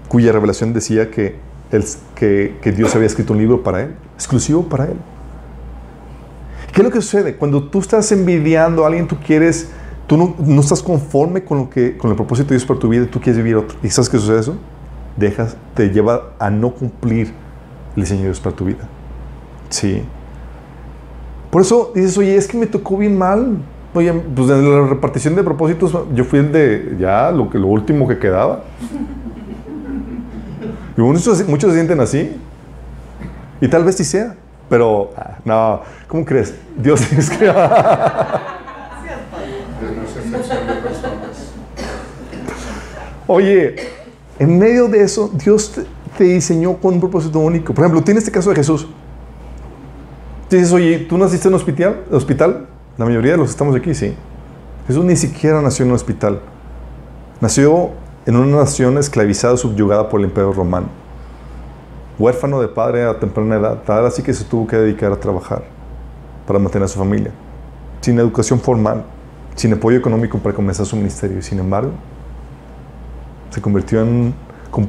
cuya revelación decía que, él- que, Dios había escrito un libro para él, exclusivo para él. ¿Qué es lo que sucede? Cuando tú estás envidiando a alguien, tú quieres, tú no, estás conforme con, lo que, con el propósito de Dios para tu vida, tú quieres vivir otro. ¿Y sabes qué sucede eso? Dejas, te lleva a no cumplir el diseño de Dios para tu vida. Sí. Por eso dices, oye, es que me tocó bien mal. Oye, pues en la repartición de propósitos, yo fui el de ya lo, que, lo último que quedaba. Y muchos, muchos se sienten así. Y tal vez sí sea. Pero, ah, no, ¿cómo crees? Dios es que. Oye, en medio de eso, Dios te, te diseñó con un propósito único. Por ejemplo, tiene este caso de Jesús. Dices, oye, ¿tú naciste en un hospital? hospital? La mayoría de los que estamos aquí, sí. Jesús ni siquiera nació en un hospital. Nació en una nación esclavizada, subyugada por el imperio romano. Huérfano de padre a temprana edad, tal así que se tuvo que dedicar a trabajar para mantener a su familia. Sin educación formal, sin apoyo económico para comenzar su ministerio. Y sin embargo, se convirtió en,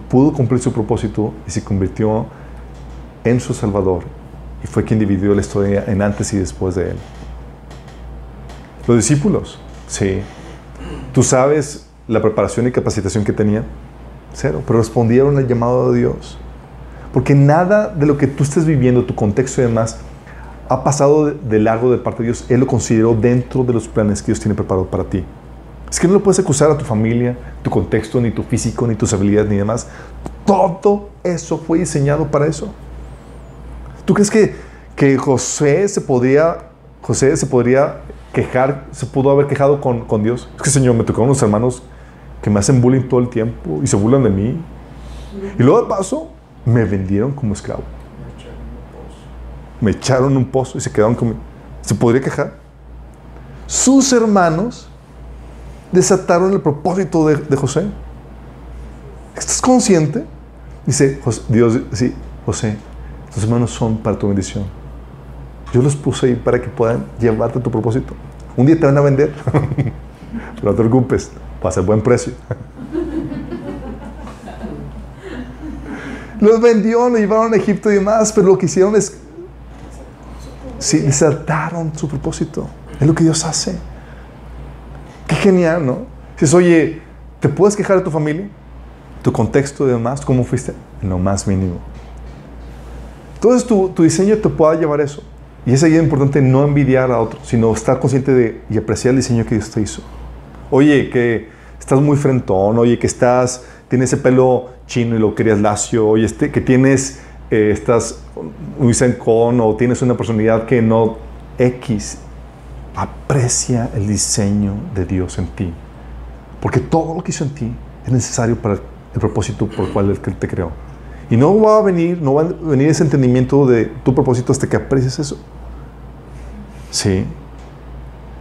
pudo cumplir su propósito y se convirtió en su Salvador. Y fue quien dividió la historia en antes y después de él. Los discípulos, sí. ¿Tú sabes la preparación y capacitación que tenían? Cero. Pero respondieron al llamado de Dios. Porque nada de lo que tú estés viviendo, tu contexto y demás, ha pasado de, largo de parte de Dios. Él lo consideró dentro de los planes que Dios tiene preparado para ti. Es que no lo puedes acusar a tu familia, tu contexto, ni tu físico, ni tus habilidades, ni demás. Todo eso fue diseñado para eso. ¿Tú crees que, que José se podría, José se podría quejar, se pudo haber quejado con, con Dios? Es que, Señor, me tocaron unos hermanos que me hacen bullying todo el tiempo y se burlan de mí. Y luego de paso, me vendieron como esclavo. Me echaron en un pozo y se quedaron conmigo. ¿Se podría quejar? Sus hermanos desataron el propósito de, de José. ¿Estás consciente? Dice Dios, sí, José, tus hermanos son para tu bendición. Yo los puse ahí para que puedan llevarte a tu propósito. Un día te van a vender, pero no te preocupes, va a buen precio. Los vendió, los llevaron a Egipto y demás, pero lo que hicieron es, sí, desataron su propósito. Es lo que Dios hace. Qué genial, ¿no? Dices, oye, ¿te puedes quejar de tu familia? ¿Tu contexto y demás? ¿Cómo fuiste? En lo más mínimo. Entonces tu, diseño te pueda llevar a eso. Y es ahí importante no envidiar a otros, sino estar consciente de y apreciar el diseño que Dios te hizo. Oye, que estás muy frentón, oye, que estás, tienes ese pelo chino y lo querías lacio, oye, este, que tienes, eh, estás muy sencón o tienes una personalidad que no X. Aprecia el diseño de Dios en ti. Porque todo lo que hizo en ti es necesario para el propósito por el cual Él te creó. Y no va a venir, no va a venir ese entendimiento de tu propósito hasta que aprecies eso. Sí.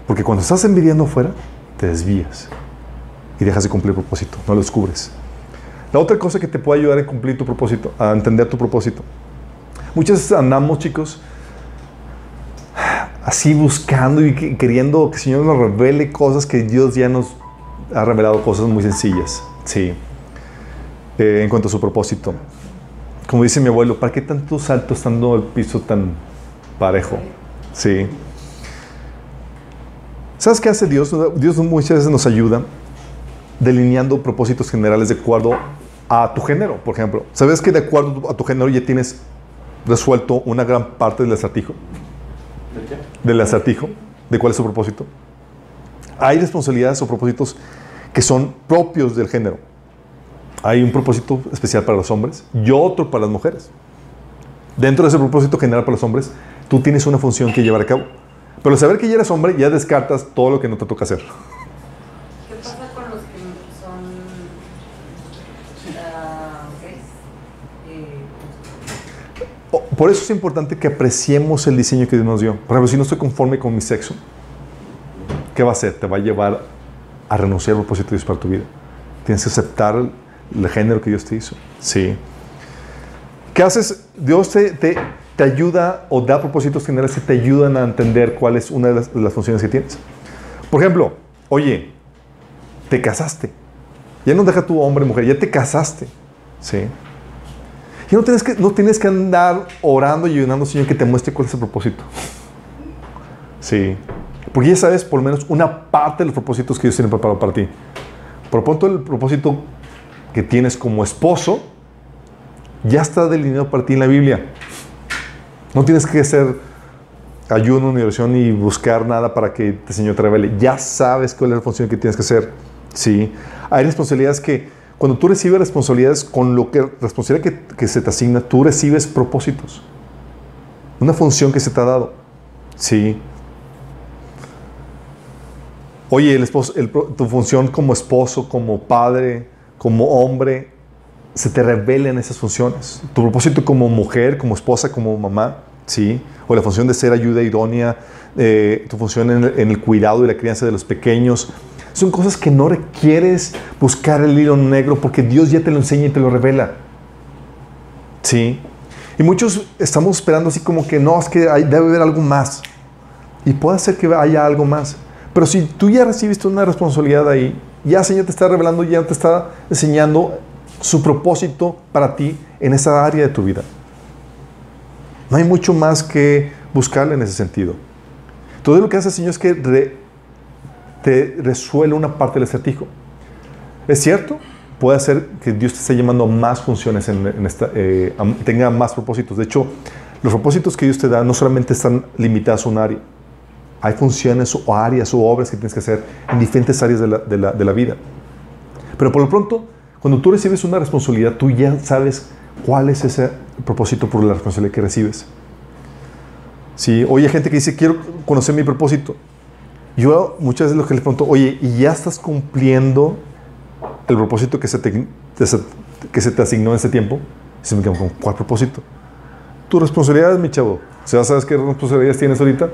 Porque cuando estás envidiando afuera, te desvías y dejas de cumplir el propósito, no lo descubres. La otra cosa que te puede ayudar a cumplir tu propósito, a entender tu propósito. Muchas veces andamos, chicos, así buscando y que- queriendo que el Señor nos revele cosas que Dios ya nos ha revelado, cosas muy sencillas. Sí. Eh, en cuanto a su propósito. Como dice mi abuelo, ¿para qué tanto salto estando el piso tan parejo? Sí. ¿Sabes qué hace Dios? Dios muchas veces nos ayuda delineando propósitos generales de acuerdo a tu género, por ejemplo. ¿Sabes que de acuerdo a tu género ya tienes resuelto una gran parte del acertijo? ¿De qué? Del acertijo, de cuál es su propósito. Hay responsabilidades o propósitos que son propios del género. Hay un propósito especial para los hombres y otro para las mujeres. Dentro de ese propósito general para los hombres, tú tienes una función que llevar a cabo. Pero saber que ya eres hombre, ya descartas todo lo que no te toca hacer. ¿Qué pasa con los que son gays? Eh, Por eso es importante que apreciemos el diseño que Dios nos dio. Por ejemplo, si no estoy conforme con mi sexo, ¿qué va a hacer? Te va a llevar a renunciar al propósito de Dios para tu vida. Tienes que aceptar el, género que Dios te hizo. Sí. ¿Qué haces? Dios te, te, te ayuda o da propósitos generales que te ayudan a entender cuál es una de las, funciones que tienes. Por ejemplo, oye, te casaste. Ya no deja tu hombre, mujer, ya te casaste. ¿Sí? Y no tienes que, no tienes que andar orando y ayunando, Señor, que te muestre cuál es el propósito. Sí. Porque ya sabes por lo menos una parte de los propósitos que Dios tiene preparado para ti. Por pronto el propósito que tienes como esposo ya está delineado para ti en la Biblia. No tienes que hacer ayuno ni oración ni buscar nada para que el Señor te revele. Ya sabes cuál es la función que tienes que hacer. Sí. Hay responsabilidades que cuando tú recibes responsabilidades con lo que responsabilidad que, se te asigna, tú recibes propósitos. Una función que se te ha dado. Sí. Oye, el esposo, tu función como esposo, como padre, como hombre, se te revelan esas funciones. Tu propósito como mujer, como esposa, como mamá, ¿sí? O la función de ser ayuda idónea, eh, tu función en el, cuidado y la crianza de los pequeños. Son cosas que no requieres buscar el hilo negro porque Dios ya te lo enseña y te lo revela. ¿Sí? Y muchos estamos esperando así como que no, es que debe haber algo más. Y puede ser que haya algo más. Pero si tú ya recibiste una responsabilidad ahí, ya el Señor te está revelando, ya te está enseñando su propósito para ti en esa área de tu vida. No hay mucho más que buscarle en ese sentido. Todo lo que hace el Señor es que te resuelve una parte del acertijo. Es cierto, puede ser que Dios te esté llamando a más funciones, en, esta, eh, tenga más propósitos. De hecho, los propósitos que Dios te da no solamente están limitados a un área. Hay funciones o áreas o obras que tienes que hacer en diferentes áreas de la, vida. Pero por lo pronto, cuando tú recibes una responsabilidad, tú ya sabes cuál es ese propósito por la responsabilidad que recibes. Sí, oye, gente que dice, quiero conocer mi propósito. Yo muchas veces lo que les pregunto, oye, ¿y ya estás cumpliendo el propósito que se te, que se te asignó en ese tiempo? Y se me quedan con, ¿cuál propósito? Tu responsabilidad, mi chavo. O ¿sabes qué responsabilidades tienes ahorita?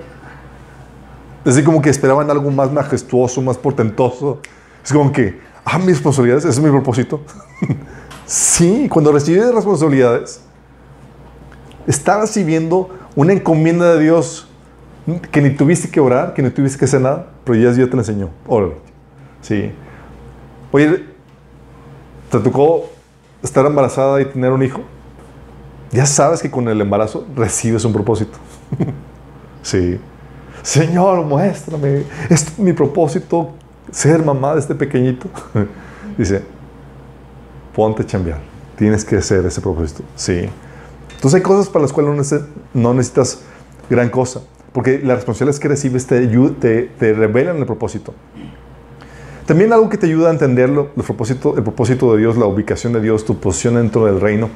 Es así como que esperaban algo más majestuoso, más portentoso. Es como que, ah, mis responsabilidades, ese es mi propósito. sí, cuando recibes responsabilidades, estás recibiendo una encomienda de Dios que ni tuviste que orar, que ni tuviste que hacer nada, pero ya Dios te lo enseñó. Órale. Sí. Oye, ¿te tocó estar embarazada y tener un hijo? Ya sabes que con el embarazo recibes un propósito. sí. Señor, muéstrame. Es mi propósito ser mamá de este pequeñito. Dice, ponte a chambear. Tienes que hacer ese propósito. Sí. Entonces hay cosas para las cuales no neces- no necesitas gran cosa. Porque las responsabilidades que recibes te, te, te revelan el propósito. También algo que te ayuda a entender lo- los propósitos- el propósito de Dios, la ubicación de Dios, tu posición dentro del reino,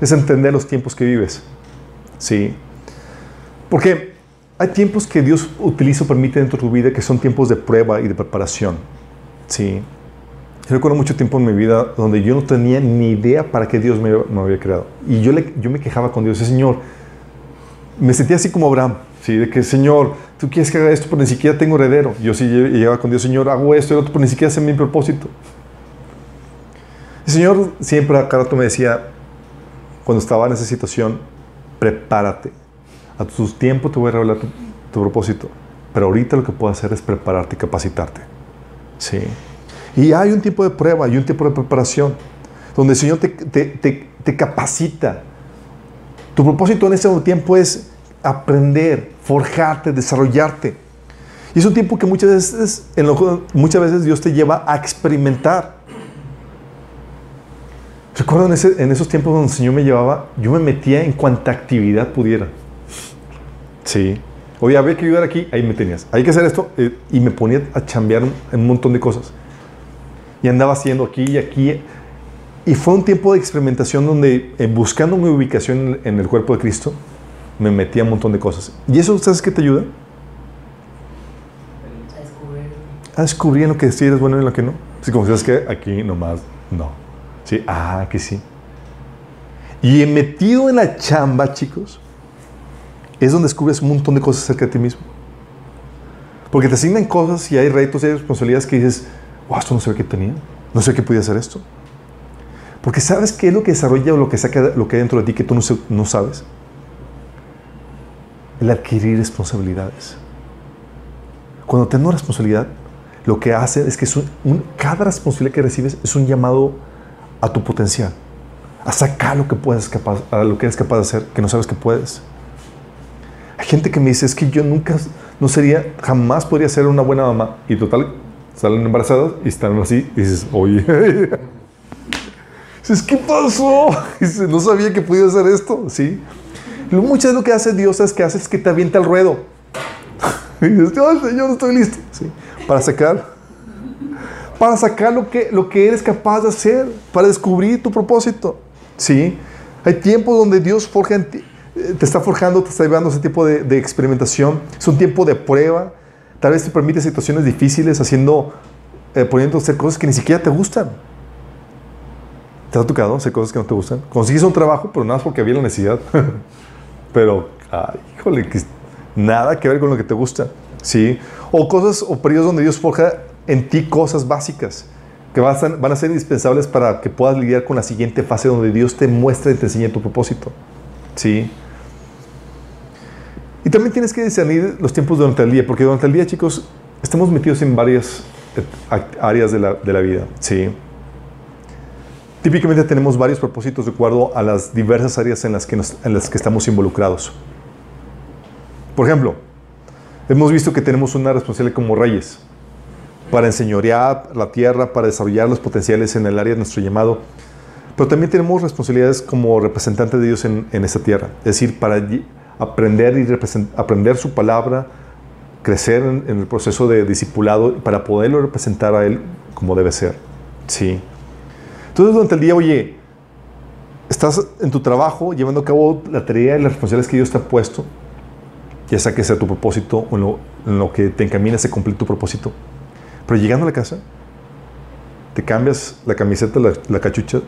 es entender los tiempos que vives. Sí. Porque hay tiempos que Dios utiliza o permite dentro de tu vida que son tiempos de prueba y de preparación. Sí. Yo recuerdo mucho tiempo en mi vida donde yo no tenía ni idea para qué Dios me, me había creado. Y yo, le, yo me quejaba con Dios, Señor, me sentía así como Abraham, ¿sí? de que, Señor, tú quieres que haga esto, pero ni siquiera tengo heredero. Yo sí lle- llegaba con Dios, Señor, hago esto y lo otro, pero ni siquiera sé mi propósito. El Señor siempre a cada rato me decía, cuando estaba en esa situación, prepárate. A tu tiempo te voy a revelar tu, tu propósito. Pero ahorita lo que puedo hacer es prepararte y capacitarte. Sí. Y hay un tiempo de prueba y un tiempo de preparación, donde el Señor te, te- te- te capacita. Tu propósito en ese tiempo es aprender, forjarte, desarrollarte. Y es un tiempo que muchas veces, en lo- muchas veces Dios te lleva a experimentar. Recuerdo en, ese- en esos tiempos donde el Señor me llevaba, yo me metía en cuanta actividad pudiera. Sí. Oye, había que ayudar aquí, ahí me tenías. Hay que hacer esto, eh, y me ponía a chambear un, un montón de cosas. Y andaba haciendo aquí y aquí. Y fue un tiempo de experimentación donde, eh, buscando mi ubicación en, en el cuerpo de Cristo, me metía un montón de cosas. ¿Y eso, sabes qué te ayuda? A descubrir. a descubrir en lo que sí eres bueno y en lo que no. Si como sabes que aquí nomás no. Sí, ah, que sí. Y metido en la chamba, chicos, es donde descubres un montón de cosas acerca de ti mismo. Porque te asignan cosas y hay retos y hay responsabilidades que dices, wow, esto no sé qué tenía, no sé qué podía hacer esto. Porque sabes qué es lo que desarrolla o lo que saca lo que hay dentro de ti que tú no, sabes. El adquirir responsabilidades. Cuando tengo responsabilidad, lo que hace es que cada responsabilidad que recibes es un llamado a tu potencial, a sacar lo que puedes capaz, a lo que eres capaz de hacer, que no sabes que puedes. Hay gente que me dice, es que yo nunca, no sería, jamás podría ser una buena mamá. Y total, salen embarazadas y están así y dices, oye, dices, ¿qué pasó? Dices, no sabía que podía hacer esto, ¿sí? Muchas veces lo que hace Dios es que hace es que te avienta al ruedo. Y dices, yo, Señor, estoy listo. ¿Sí? Para sacar, para sacar lo que, lo que eres capaz de hacer, para descubrir tu propósito. ¿Sí? Hay tiempos donde Dios forja en ti, te está forjando, te está llevando ese tipo de, de, experimentación. Es un tiempo de prueba. Tal vez te permite situaciones difíciles, haciendo, eh, poniendo a hacer cosas que ni siquiera te gustan. ¿Te ha tocado hacer cosas que no te gustan? Consigues un trabajo, pero nada más porque había la necesidad. pero, ay, híjole, que nada que ver con lo que te gusta. ¿Sí? O cosas o periodos donde Dios forja en ti cosas básicas que van a, van a ser indispensables para que puedas lidiar con la siguiente fase donde Dios te muestra y te enseña tu propósito. ¿Sí? Y también tienes que discernir los tiempos durante el día, porque durante el día, chicos, estamos metidos en varias eh, áreas de la, de la vida. ¿Sí? Típicamente tenemos varios propósitos de acuerdo a las diversas áreas en las que, en las que estamos involucrados. Por ejemplo, hemos visto que tenemos una responsabilidad como reyes para enseñorear la tierra, para desarrollar los potenciales en el área de nuestro llamado, pero también tenemos responsabilidades como representantes de Dios en, en esta tierra, es decir, para aprender, y aprender su palabra, crecer en, en, el proceso de discipulado para poderlo representar a Él como debe ser. Sí. Entonces, durante el día, oye, estás en tu trabajo llevando a cabo la tarea y las responsabilidades que Dios te ha puesto, ya sea que sea tu propósito o en lo, en lo que te encaminas a cumplir tu propósito. Pero llegando a la casa, te cambias la camiseta, la, la cachucha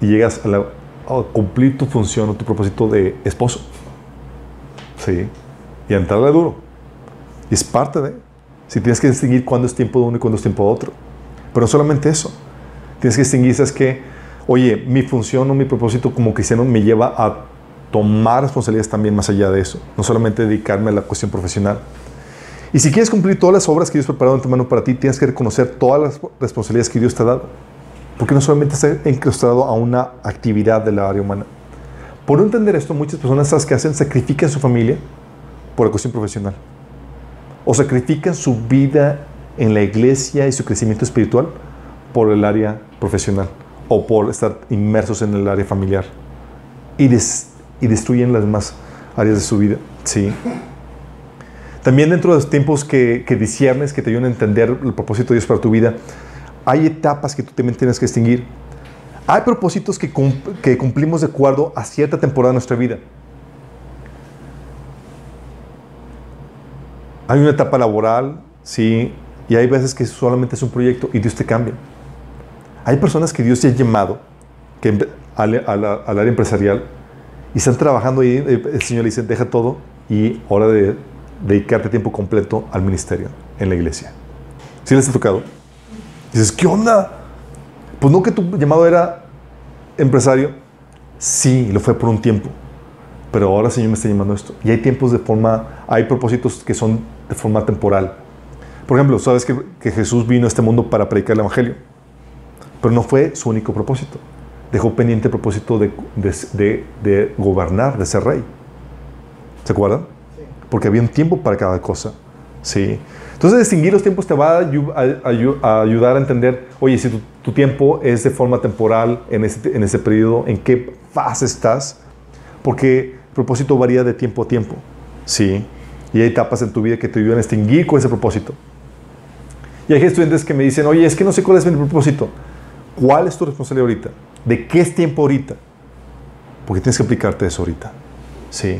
y llegas a, la, a, cumplir tu función o tu propósito de esposo. Sí. Y entrarle duro. Y es parte de. Si tienes que distinguir cuándo es tiempo de uno y cuándo es tiempo de otro. Pero no solamente eso. Tienes que distinguir, es que, oye, mi función o mi propósito como cristiano me lleva a tomar responsabilidades también más allá de eso. No solamente dedicarme a la cuestión profesional. Y si quieres cumplir todas las obras que Dios ha preparado en tu mano para ti, tienes que reconocer todas las responsabilidades que Dios te ha dado. Porque no solamente está enclaustrado a una actividad de la área humana. Por no entender esto, muchas personas ¿sabes qué hacen? Sacrifican su familia por la cuestión profesional. O sacrifican su vida en la iglesia y su crecimiento espiritual por el área profesional. O por estar inmersos en el área familiar. Y, des, y destruyen las demás áreas de su vida. Sí. También dentro de los tiempos que, que disiernes, que te ayudan a entender el propósito de Dios para tu vida, hay etapas que tú también tienes que distinguir. Hay propósitos que, cumplimos de acuerdo a cierta temporada de nuestra vida. Hay una etapa laboral, sí, y hay veces que solamente es un proyecto y Dios te cambia. Hay personas que Dios te ha llamado que, al, al, área empresarial y están trabajando y el Señor le dice, deja todo y hora de dedicarte tiempo completo al ministerio en la iglesia. ¿Sí les ha tocado? Dices, ¿qué onda? Pues no que tu llamado era empresario. Sí, lo fue por un tiempo. Pero ahora el Señor me está llamando a esto. Y hay tiempos de forma, hay propósitos que son de forma temporal. Por ejemplo, sabes que, que Jesús vino a este mundo para predicar el Evangelio. Pero no fue su único propósito. Dejó pendiente el propósito de, de, de, de gobernar, de ser rey. ¿Se acuerdan? porque había un tiempo para cada cosa. ¿sí? Entonces, distinguir los tiempos te va a, a, a ayudar a entender, oye, si tu, tu, tiempo es de forma temporal en ese, en ese periodo, en qué fase estás, porque el propósito varía de tiempo a tiempo. ¿sí? Y hay etapas en tu vida que te ayudan a distinguir con ese propósito. Y hay estudiantes que me dicen, oye, es que no sé cuál es mi propósito. ¿Cuál es tu responsabilidad ahorita? ¿De qué es tiempo ahorita? Porque tienes que aplicarte eso ahorita. Sí.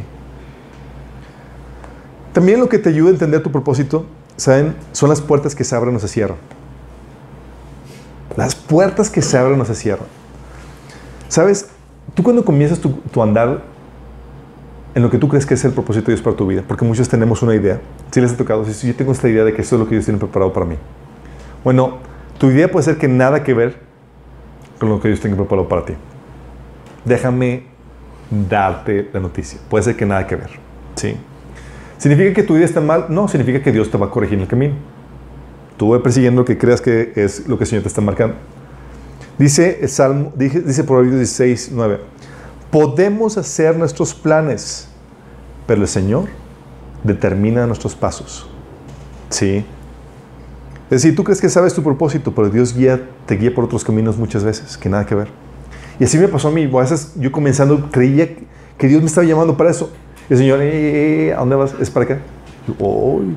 También lo que te ayuda a entender tu propósito ¿saben? Son las puertas que se abren o se cierran. Las puertas que se abren o se cierran. ¿Sabes? Tú cuando comienzas tu, andar en lo que tú crees que es el propósito de Dios para tu vida, porque muchos tenemos una idea. Si les ha tocado, si yo tengo esta idea de que esto es lo que Dios tiene preparado para mí. Bueno, tu idea puede ser que nada que ver con lo que Dios tiene preparado para ti. Déjame darte la noticia. Puede ser que nada que ver. ¿sí? ¿Significa que tu idea está mal? No, significa que Dios te va a corregir en el camino. Tú ve persiguiendo lo que creas que es lo que el Señor te está marcando. Dice Salmo, dice, dice Proverbios 16, 9. Podemos hacer nuestros planes, pero el Señor determina nuestros pasos. ¿Sí? Es decir, tú crees que sabes tu propósito, pero Dios guía, te guía por otros caminos muchas veces, que nada que ver. Y así me pasó a mí. A veces yo comenzando creía que Dios me estaba llamando para eso. Y el Señor, "Eh, eh, eh, ¿a dónde vas? ¿Es para acá? Yo, "Uy,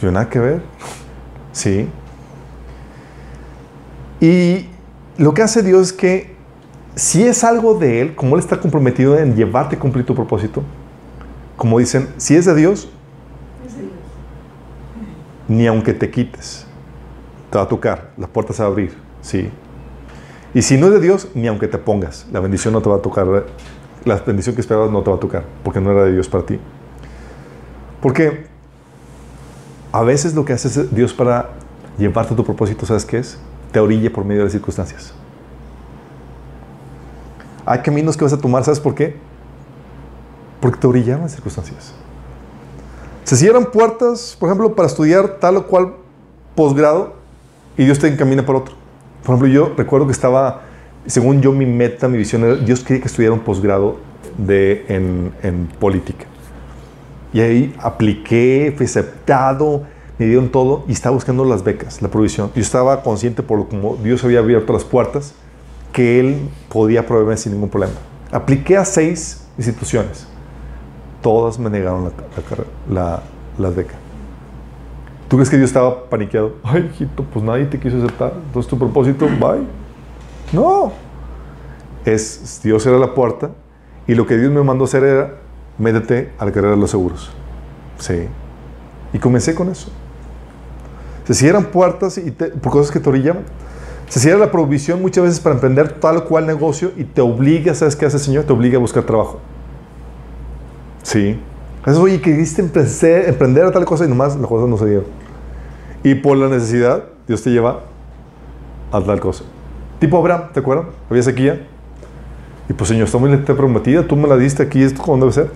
yo nada que ver. Sí. Y lo que hace Dios es que si es algo de Él, como Él está comprometido en llevarte a cumplir tu propósito, como dicen, si es de Dios, ni aunque te quites, te va a tocar, las puertas se van a abrir, sí. Y si no es de Dios, ni aunque te pongas, la bendición no te va a tocar, la bendición que esperabas no te va a tocar, porque no era de Dios para ti. Porque a veces lo que hace Dios para llevarte a tu propósito, ¿sabes qué es? Te orilla por medio de las circunstancias. Hay caminos que vas a tomar, ¿sabes por qué? Porque te orillaron las circunstancias. Se cierran puertas, por ejemplo, para estudiar tal o cual posgrado y Dios te encamina por otro. Por ejemplo, yo recuerdo que estaba, según yo, mi meta, mi visión era, Dios quería que estudiara un posgrado en, política. Y ahí apliqué, fui aceptado, me dieron todo y estaba buscando las becas, la provisión. Yo estaba consciente por como Dios había abierto las puertas, que Él podía proveerme sin ningún problema. Apliqué a seis instituciones. Todas me negaron la, la, la, las becas. ¿Tú crees que Dios estaba paniqueado? Ay, hijito, pues nadie te quiso aceptar. Entonces tu propósito, bye. No. Es, Dios era la puerta y lo que Dios me mandó hacer era, métete a la carrera de los seguros. Sí. Y comencé con eso. Se cierran puertas y por cosas que te orillaban. Se cierra la provisión muchas veces para emprender tal o cual negocio y te obliga, ¿sabes qué hace el Señor? Te obliga a buscar trabajo. Sí. Eso, oye, quisiste emprender, emprender a tal cosa y nomás las cosas no se dieron. Y por la necesidad, Dios te lleva a tal cosa. Tipo Abraham, ¿te acuerdas? Había sequía. Y pues, Señor, está muy te prometida, tú me la diste aquí, ¿esto cómo debe ser?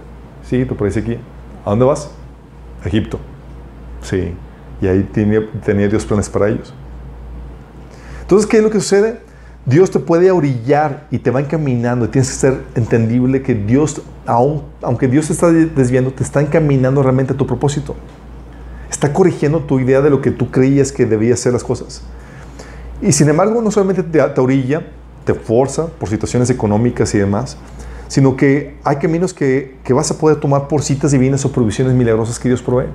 Sí, tú ahí sequía. ¿A dónde vas? A Egipto. Sí. Y ahí tenía, tenía Dios planes para ellos. Entonces, ¿qué es lo que sucede? Dios te puede orillar y te va encaminando. Tienes que ser entendible que Dios, aun, aunque Dios te está desviando, te está encaminando realmente a tu propósito. Está corrigiendo tu idea de lo que tú creías que debías ser las cosas. Y sin embargo, no solamente te, te orilla, te forza por situaciones económicas y demás, sino que hay caminos que, que vas a poder tomar por citas divinas o provisiones milagrosas que Dios provee.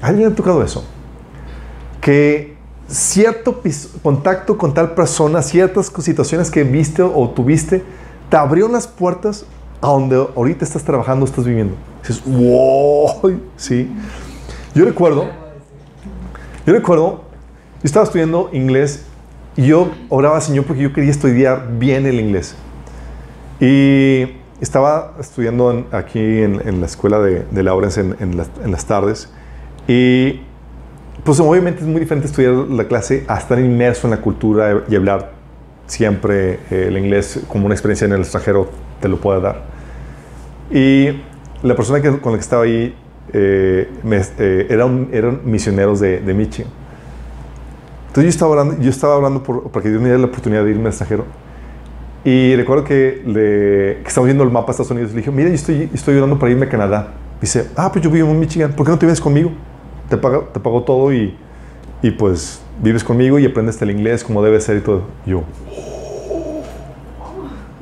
¿A ¿Alguien ha tocado eso? Que cierto contacto con tal persona, ciertas situaciones que viste o tuviste, te abrieron las puertas a donde ahorita estás trabajando, estás viviendo. Dices, wow, sí. Yo recuerdo, yo recuerdo, yo estaba estudiando inglés y yo oraba al Señor porque yo quería estudiar bien el inglés. Y estaba estudiando en, aquí en, en, la escuela de, de Lawrence en, las, en las tardes y pues obviamente es muy diferente estudiar la clase a estar inmerso en la cultura y hablar siempre eh, el inglés como una experiencia en el extranjero te lo puede dar. Y la persona que, con la que estaba ahí eh, me, eh, eran, eran misioneros de, de, Michigan. Entonces yo estaba hablando, yo estaba hablando por, porque Dios me dio la oportunidad de irme al extranjero. Y recuerdo que, le, que estamos viendo el mapa de Estados Unidos y le dije, mira, yo estoy, estoy orando para irme a Canadá. Dice, ah, pues yo vivo en Michigan, ¿por qué no te vienes conmigo? te pago, te pago todo y, y, pues vives conmigo y aprendes el inglés como debe ser y todo. Yo,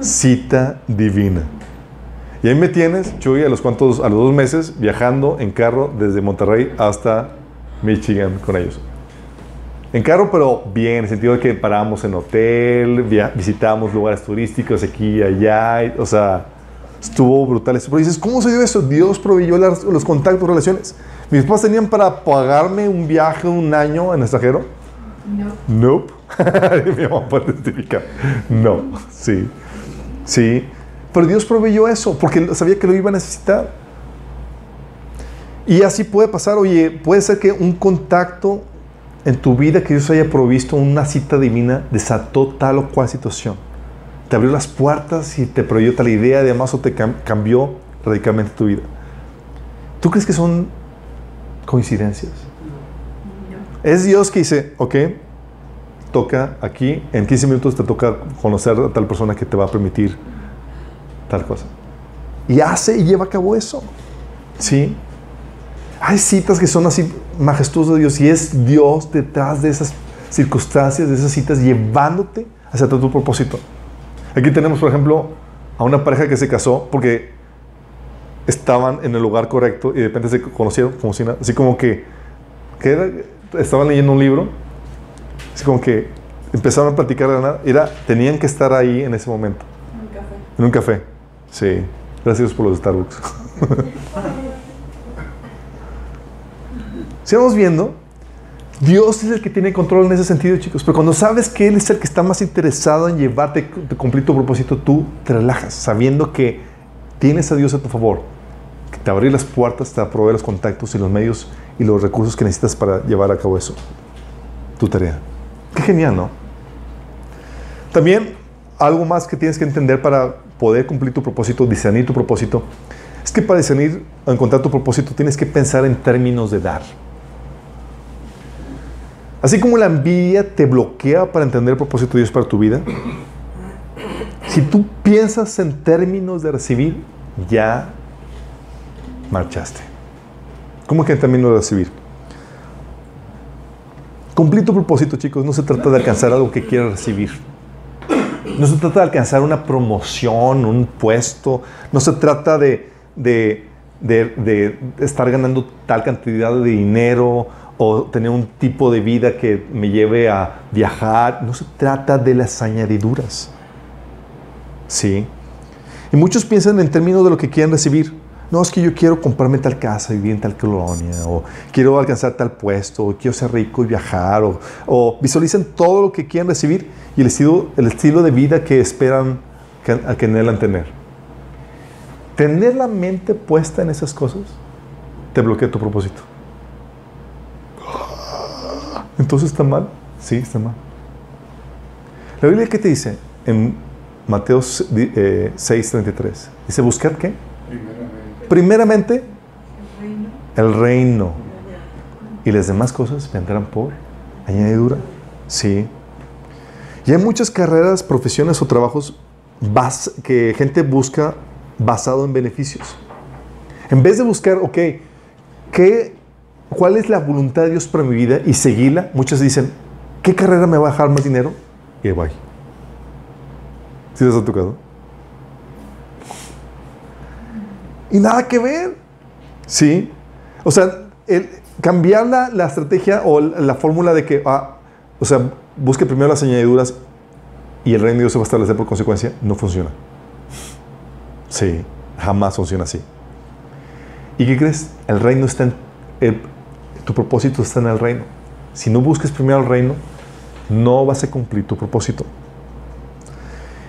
cita divina. Y ahí me tienes, Chuy, a los cuantos, a los dos meses, viajando en carro desde Monterrey hasta Michigan con ellos. En carro, pero bien, en el sentido de que paramos en hotel, visitamos lugares turísticos aquí y allá, o sea, Estuvo brutal eso. Pero dices, ¿cómo se dio eso? Dios proveyó las- los contactos, relaciones. Mis papás tenían para pagarme un viaje un año en extranjero. No. Nope. Mi mamá puede testificar. No, sí. Sí. Pero Dios proveyó eso porque sabía que lo iba a necesitar. Y así puede pasar. Oye, puede ser que un contacto en tu vida que Dios haya provisto, una cita divina, desató tal o cual situación. Te abrió las puertas y te proveyó tal idea, además, o te cam- cambió radicalmente tu vida. ¿Tú crees que son coincidencias? Es Dios que dice, ok, toca aquí, en 15 minutos te toca conocer a tal persona que te va a permitir tal cosa. Y hace y lleva a cabo eso. ¿Sí? Hay citas que son así majestuosas de Dios y es Dios detrás de esas circunstancias, de esas citas, llevándote hacia tu propósito. Aquí tenemos, por ejemplo, a una pareja que se casó porque estaban en el lugar correcto y de repente se conocieron, como si nada, así como que, que era- estaban leyendo un libro, así como que empezaron a platicar de nada, era, tenían que estar ahí en ese momento, Un café. en un café. Sí, gracias por los Starbucks. Si vamos viendo, Dios es el que tiene control en ese sentido, chicos. Pero cuando sabes que Él es el que está más interesado en llevarte a cumplir tu propósito, tú te relajas, sabiendo que tienes a Dios a tu favor, que te abrir las puertas, te proveer los contactos y los medios y los recursos que necesitas para llevar a cabo eso. Tu tarea. Qué genial, ¿no? También algo más que tienes que entender para poder cumplir tu propósito, discernir tu propósito, es que para discernir o encontrar tu propósito tienes que pensar en términos de dar. Así como la envidia te bloquea para entender el propósito de Dios para tu vida, si tú piensas en términos de recibir, ya marchaste. ¿Cómo que en términos de recibir? Cumplir tu propósito, chicos, no se trata de alcanzar algo que quieras recibir. No se trata de alcanzar una promoción, un puesto. No se trata de, de- de- de estar ganando tal cantidad de dinero o tener un tipo de vida que me lleve a viajar. No se trata de las añadiduras. ¿Sí? Y muchos piensan en términos de lo que quieren recibir. No, es que yo quiero comprarme tal casa vivir en tal colonia, o quiero alcanzar tal puesto, o quiero ser rico y viajar, o, o visualizan todo lo que quieren recibir y el estilo, el estilo de vida que esperan que, que anhelan tener. Tener la mente puesta en esas cosas te bloquea tu propósito. Entonces está mal. Sí, está mal. La Biblia, ¿qué te dice? En Mateo eh, 6:33. Dice, ¿buscar qué? Primeramente. Primeramente, El reino. el reino. Y las demás cosas vendrán por añadidura. Sí. Y hay muchas carreras, profesiones o trabajos bas- que gente busca basado en beneficios. En vez de buscar, ok, ¿qué, ¿cuál es la voluntad de Dios para mi vida? Y seguirla, muchos dicen, ¿qué carrera me va a dejar más dinero? Y voy. ¿Sí les ha tocado? Y nada que ver. Sí. O sea, cambiar la, la estrategia o la, la fórmula de que, ah, o sea, busque primero las añadiduras y el reino de Dios se va a establecer por consecuencia, no funciona. Sí, jamás funciona así. ¿Y qué crees? El reino está en. Tu propósito está en el reino. Si no busques primero el reino, no vas a cumplir tu propósito.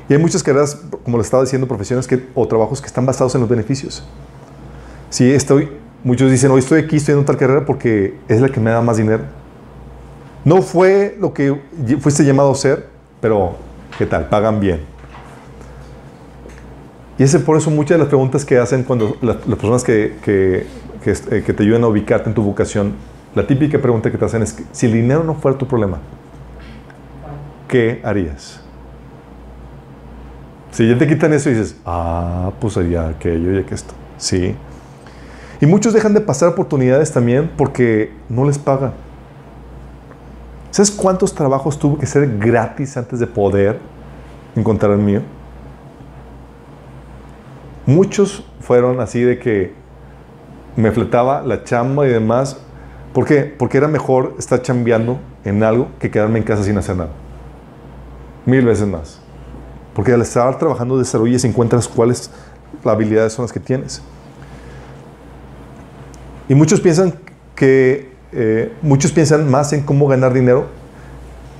Y hay muchas carreras, como le estaba diciendo, profesiones que, o trabajos que están basados en los beneficios. Sí, estoy, muchos dicen, hoy estoy aquí estudiando tal carrera porque es la que me da más dinero. No fue lo que fuiste llamado a ser, pero ¿qué tal? Pagan bien. Y ese por eso muchas de las preguntas que hacen cuando la- las personas que, que, eh, que te ayudan a ubicarte en tu vocación, la típica pregunta que te hacen es, si el dinero no fuera tu problema, ¿qué harías? Si ya te quitan eso y dices, ah, pues haría aquello y que esto. Sí. Y muchos dejan de pasar oportunidades también porque no les pagan. ¿Sabes cuántos trabajos tuvo que ser gratis antes de poder encontrar el mío? Muchos fueron así de que me fletaba la chamba y demás. ¿Por qué? Porque era mejor estar chambeando en algo que quedarme en casa sin hacer nada. Mil veces más. Porque al estar trabajando desarrollas y encuentras cuál es habilidades son las que tienes. Y muchos piensan que, eh, muchos piensan más en cómo ganar dinero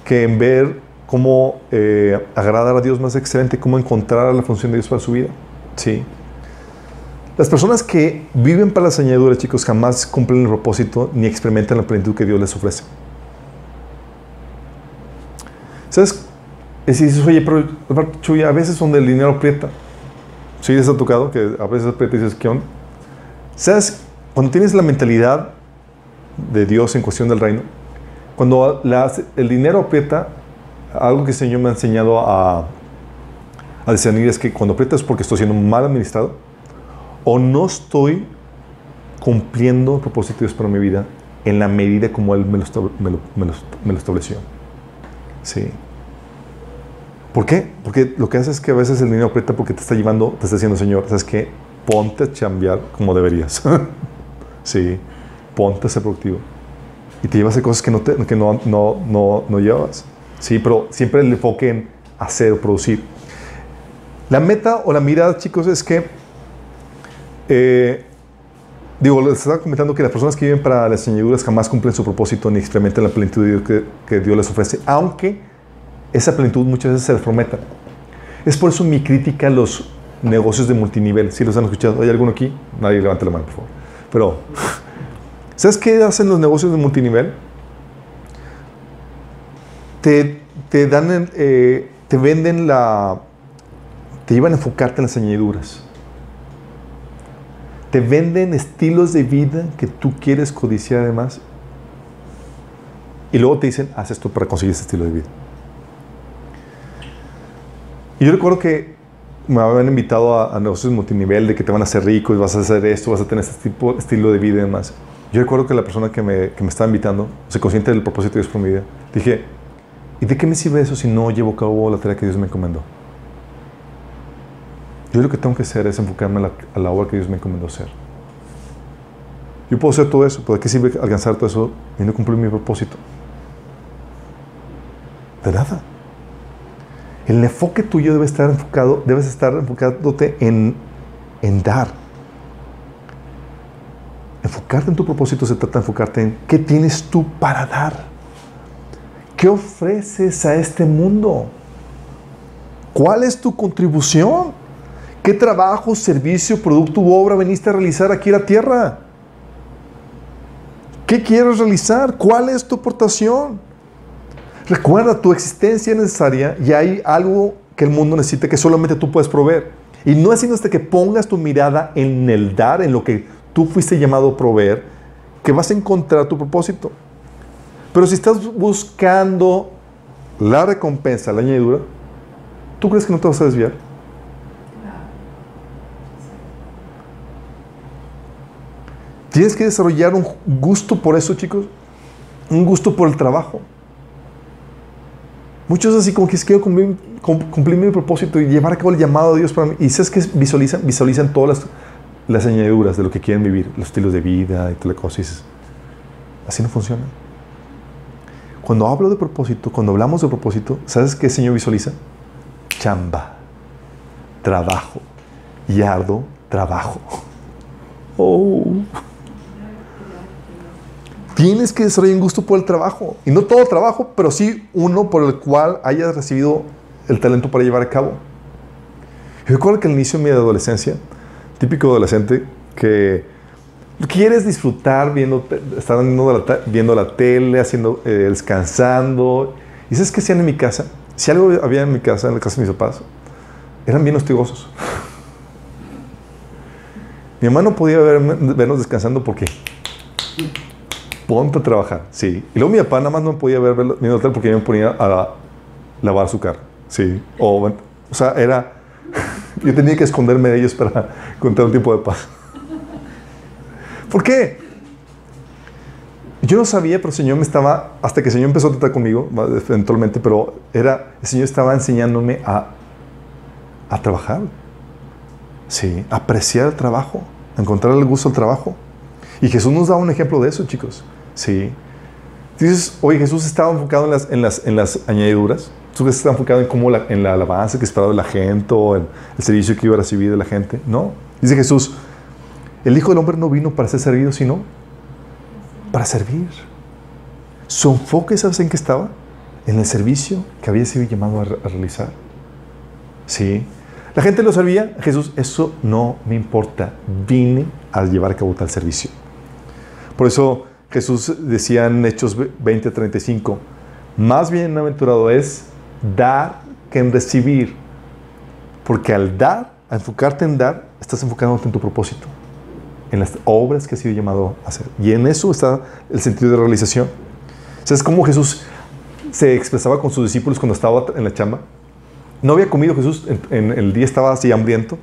que en ver cómo eh, agradar a Dios más excelente, cómo encontrar la función de Dios para su vida. Sí. Las personas que viven para las añadiduras, chicos, jamás cumplen el propósito ni experimentan la plenitud que Dios les ofrece. ¿Sabes? Es decir, dices, oye, pero Chuy, a veces donde el dinero aprieta. Sí, les ha tocado que a veces aprieta y dices, ¿qué onda? ¿Sabes? Cuando tienes la mentalidad de Dios en cuestión del reino, cuando el dinero aprieta, algo que el Señor me ha enseñado a, a discernir es que cuando aprieta es porque estoy siendo mal administrado o no estoy cumpliendo el para mi vida en la medida como Él me lo, estableció. Sí. ¿Por qué? Porque lo que hace es que a veces el dinero aprieta porque te está llevando, te está diciendo, Señor, ¿sabes qué? Ponte a chambear como deberías. sí. Ponte a ser productivo. Y te llevas a cosas que no, te- que no, no, no, no llevas. Sí, pero siempre el enfoque en hacer o producir. La meta o la mirada, chicos, es que, eh, digo, les estaba comentando que las personas que viven para las añadiduras jamás cumplen su propósito ni experimentan la plenitud que, que Dios les ofrece, aunque esa plenitud muchas veces se les prometa. Es por eso mi crítica a los negocios de multinivel. Si los han escuchado, ¿hay alguno aquí? Nadie levante la mano, por favor. Pero, ¿sabes qué hacen los negocios de multinivel? Te, te dan, eh, te venden la, te llevan a enfocarte en las añadiduras. Te venden estilos de vida que tú quieres codiciar además. Y luego te dicen, haz esto para conseguir ese estilo de vida. Y yo recuerdo que me habían invitado a, a negocios multinivel de que te van a hacer rico vas a hacer esto, vas a tener este tipo, estilo de vida y. Yo recuerdo que la persona que me, que me estaba invitando, se consciente del propósito de Dios por mi vida, dije, ¿y de qué me sirve eso si no llevo a cabo la tarea que Dios me encomendó? Yo lo que tengo que hacer es enfocarme a la, obra que Dios me encomendó hacer. Yo puedo hacer todo eso, pero ¿de qué sirve alcanzar todo eso y no cumplir mi propósito? De nada. El enfoque tuyo debe estar enfocado, debes estar enfocándote en, en dar. Enfocarte en tu propósito se trata de enfocarte en qué tienes tú para dar. ¿Qué ofreces a este mundo? ¿Cuál es tu contribución? ¿Qué trabajo, servicio, producto u obra veniste a realizar aquí en la tierra? ¿Qué quieres realizar? ¿Cuál es tu aportación? Recuerda, tu existencia es necesaria y hay algo que el mundo necesita que solamente tú puedes proveer. Y no es sino hasta que pongas tu mirada en el dar, en lo que tú fuiste llamado a proveer, que vas a encontrar tu propósito. Pero si estás buscando la recompensa, la añadidura, ¿tú crees que no te vas a desviar? Tienes que desarrollar un gusto por eso, chicos. Un gusto por el trabajo. Muchos así como que quiero cumplir, cum- cumplir mi propósito y llevar a cabo el llamado de Dios para mí. Y sabes que visualizan, visualizan todas las, las añadiduras de lo que quieren vivir, los estilos de vida y toda la cosa. Y dices, así no funciona. Cuando hablo de propósito, cuando hablamos de propósito, ¿sabes qué el Señor visualiza? Chamba, trabajo, yardo, trabajo. Oh. Tienes que desarrollar un gusto por el trabajo. Y no todo trabajo, pero sí uno por el cual hayas recibido el talento para llevar a cabo. Yo recuerdo que al inicio de mi adolescencia, típico adolescente, que quieres disfrutar viendo, estar viendo la, viendo tele, haciendo, eh, descansando. ¿Y sabes qué hacían en mi casa? Si algo había en mi casa, en la casa de mis papás, eran bien hostigosos. Mi mamá no podía verme- vernos descansando porque ponte a trabajar, sí. Y luego mi papá nada más no podía ver la tele porque yo me ponía a lavar su carro, sí. O, o sea, era, yo tenía que esconderme de ellos para encontrar un tiempo de paz. ¿Por qué? Yo no sabía, pero el Señor me estaba, hasta que el Señor empezó a tratar conmigo, eventualmente, pero era, el Señor estaba enseñándome a, a trabajar. Sí, apreciar el trabajo, encontrar el gusto al trabajo. Y Jesús nos da un ejemplo de eso, chicos. Sí. Dices, oye, Jesús estaba enfocado en las, en las, en las añadiduras. tú estás enfocado en cómo la, en la alabanza que esperaba la gente o el servicio que iba a recibir de la gente. No. Dice Jesús, el Hijo del Hombre no vino para ser servido, sino para servir. Su enfoque, ¿sabes en qué estaba? En el servicio que había sido llamado a, a realizar. Sí. La gente lo sabía, Jesús, eso no me importa. Vine a llevar a cabo tal servicio. Por eso Jesús decía en Hechos 20:35, más bienaventurado es dar que en recibir. Porque al dar, al enfocarte en dar, estás enfocándote en tu propósito, en las obras que has sido llamado a hacer. Y en eso está el sentido de realización. ¿Sabes cómo Jesús se expresaba con sus discípulos cuando estaba en la chamba? No había comido Jesús, en, el día estaba así hambriento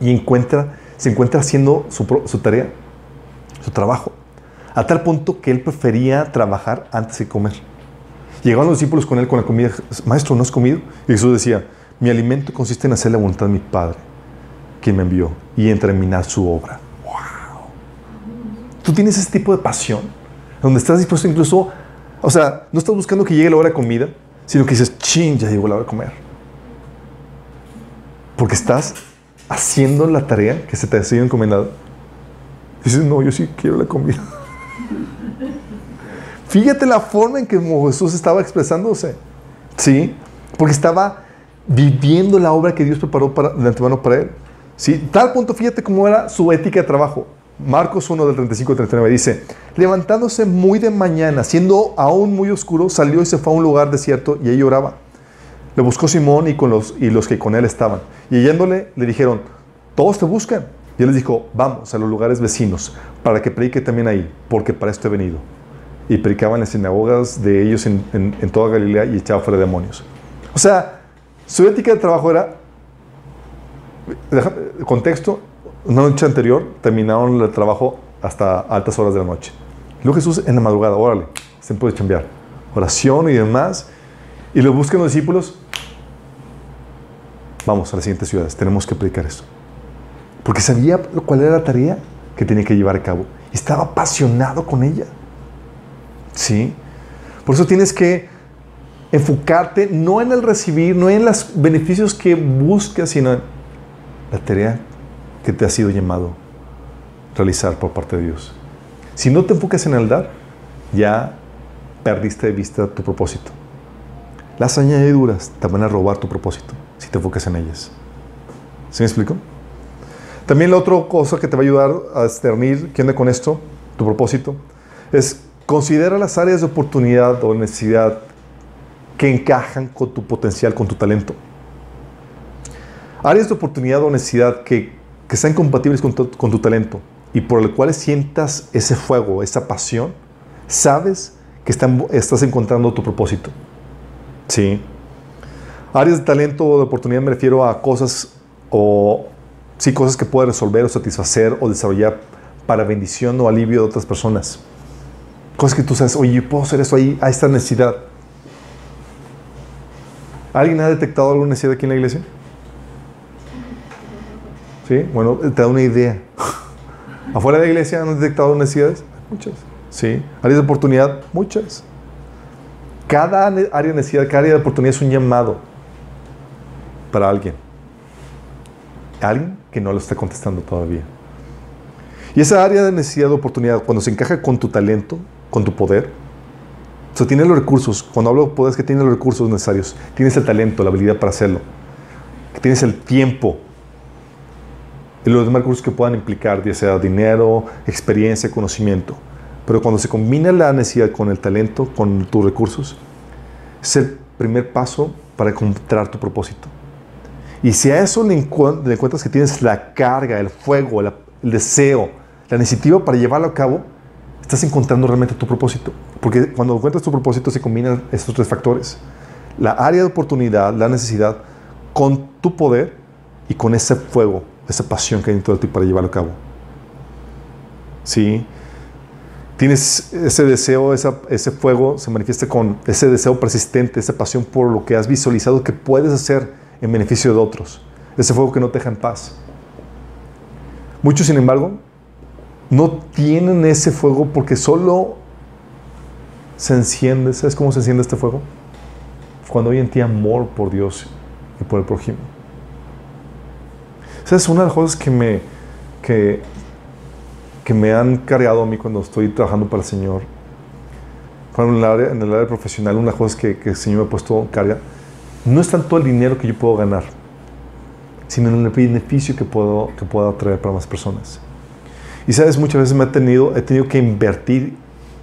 y encuentra, se encuentra haciendo su tarea, su trabajo, a tal punto que él prefería trabajar antes de comer. Llegaban los discípulos con él con la comida, maestro, ¿no has comido? Y Jesús decía, mi alimento consiste en hacer la voluntad de mi Padre, quien me envió, y en terminar su obra. ¡Wow! Tú tienes ese tipo de pasión, donde estás dispuesto incluso, o sea, no estás buscando que llegue la hora de comida, sino que dices, ching, ya llegó la hora de comer. Porque estás haciendo la tarea que se te ha sido encomendada. Dices, no, yo sí quiero la comida. Fíjate la forma en que Jesús estaba expresándose. ¿Sí? Porque estaba viviendo la obra que Dios preparó para, de antemano para él. ¿Sí? Tal punto, fíjate cómo era su ética de trabajo. Marcos 1 del 35 al 39 dice, levantándose muy de mañana, siendo aún muy oscuro, salió y se fue a un lugar desierto y ahí oraba. Le buscó Simón y, con los, y los que con él estaban. Y yéndole le dijeron, todos te buscan. Y él les dijo, vamos a los lugares vecinos para que predique también ahí, porque para esto he venido. Y predicaba en las sinagogas de ellos en, en, en toda Galilea y echaba fuera demonios. O sea, su ética de trabajo era, contexto, una noche anterior terminaron el trabajo hasta altas horas de la noche. Luego Jesús en la madrugada, órale, se puede chambear. Oración y demás. Y lo buscan los discípulos. Vamos a las siguientes ciudades, tenemos que predicar esto. Porque sabía cuál era la tarea que tenía que llevar a cabo. Estaba apasionado con ella. ¿Sí? Por eso tienes que enfocarte no en el recibir, no en los beneficios que buscas, sino en la tarea que te ha sido llamado realizar por parte de Dios. Si no te enfocas en el dar, ya perdiste de vista tu propósito. Las añadiduras te van a robar tu propósito si te enfocas en ellas. ¿Sí me explico? También la otra cosa que te va a ayudar a discernir qué onda con esto, tu propósito, es considera las áreas de oportunidad o necesidad que encajan con tu potencial, con tu talento. Áreas de oportunidad o necesidad que, que sean compatibles con tu, talento y por el cual sientas ese fuego, esa pasión, sabes que estás encontrando tu propósito. Sí. Áreas de talento o de oportunidad me refiero a cosas o sí, cosas que puedes resolver o satisfacer o desarrollar para bendición o alivio de otras personas. Cosas que tú sabes, oye, puedo hacer eso ahí, a esta necesidad. ¿Alguien ha detectado alguna necesidad aquí en la iglesia? ¿Sí? Bueno, te da una idea. ¿Afuera de la iglesia han detectado necesidades? Muchas. ¿Sí? ¿Áreas de oportunidad? Muchas. Cada área de necesidad, cada área de oportunidad es un llamado para alguien. Alguien que no lo está contestando todavía. Y esa área de necesidad de oportunidad, cuando se encaja con tu talento, con tu poder, o sea, tienes los recursos. Cuando hablo de poder es que tienes los recursos necesarios. Tienes el talento, la habilidad para hacerlo. Tienes el tiempo. Y los demás recursos que puedan implicar, ya sea dinero, experiencia, conocimiento. Pero cuando se combina la necesidad con el talento, con tus recursos, es el primer paso para encontrar tu propósito. Y si a eso le, encu le encuentras que tienes la carga, el fuego, el deseo, la iniciativa para llevarlo a cabo, estás encontrando realmente tu propósito. Porque cuando encuentras tu propósito se combinan estos tres factores. La área de oportunidad, la necesidad, con tu poder y con ese fuego, esa pasión que hay dentro de ti para llevarlo a cabo. ¿Sí? Tienes ese deseo, ese fuego se manifiesta con ese deseo persistente, esa pasión por lo que has visualizado que puedes hacer en beneficio de otros. Ese fuego que no te deja en paz. Muchos, sin embargo, no tienen ese fuego porque solo se enciende. ¿Sabes cómo se enciende este fuego? cuando hay en ti amor por Dios y por el prójimo. Esa es una de las cosas que me, que, que me han cargado a mí cuando estoy trabajando para el Señor. En el área, en el área profesional, una de las cosas que, que el Señor me ha puesto carga, no es tanto el dinero que yo puedo ganar, sino en el beneficio que puedo, que puedo traer para más personas. Y sabes, muchas veces me he tenido, he tenido que invertir,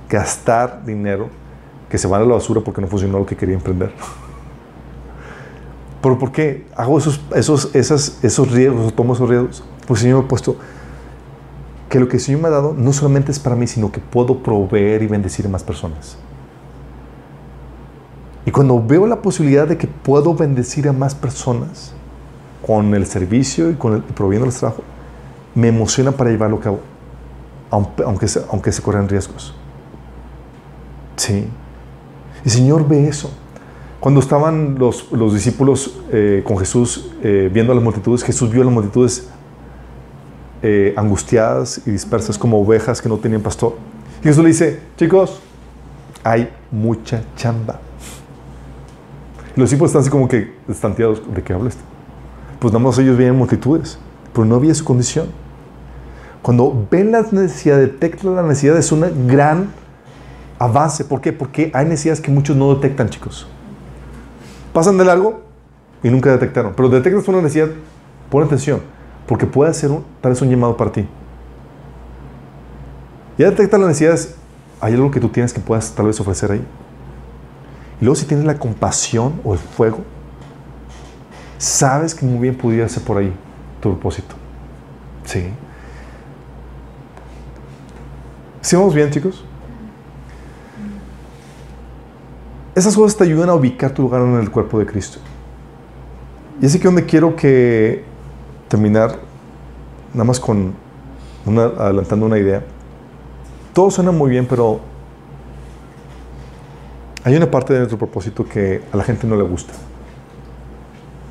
gastar dinero que se van a la basura porque no funcionó lo que quería emprender. ¿Pero por qué hago esos, esos, esas, esos riesgos, tomo esos riesgos? Porque el Señor me ha puesto que lo que el Señor me ha dado no solamente es para mí, sino que puedo proveer y bendecir a más personas. Y cuando veo la posibilidad de que puedo bendecir a más personas con el servicio y con el proveyendo el trabajo, me emociona para llevarlo a cabo, aunque, aunque, se, aunque se corran riesgos. Sí. El Señor ve eso. Cuando estaban los, los discípulos eh, con Jesús eh, viendo a las multitudes, Jesús vio a las multitudes eh, angustiadas y dispersas como ovejas que no tenían pastor. Y Jesús le dice, chicos, hay mucha chamba. Los discípulos están así como que estanteados, ¿de qué habla este? Pues nada más ellos veían multitudes, pero no había su condición. Cuando ven la necesidad, detectan la necesidad, es un gran avance. ¿Por qué? Porque hay necesidades que muchos no detectan, chicos. Pasan de largo y nunca detectaron. Pero detectas una necesidad, pon atención, porque puede ser tal vez un llamado para ti. Ya detectas las necesidades, hay algo que tú tienes que puedas tal vez ofrecer ahí. Y luego si tienes la compasión o el fuego, sabes que muy bien pudiera ser por ahí tu propósito. Sí. ¿Sí vamos bien, chicos? Esas cosas te ayudan a ubicar tu lugar en el cuerpo de Cristo. Y es aquí donde quiero que terminar, nada más con una, adelantando una idea. Todo suena muy bien, pero hay una parte de nuestro propósito que a la gente no le gusta.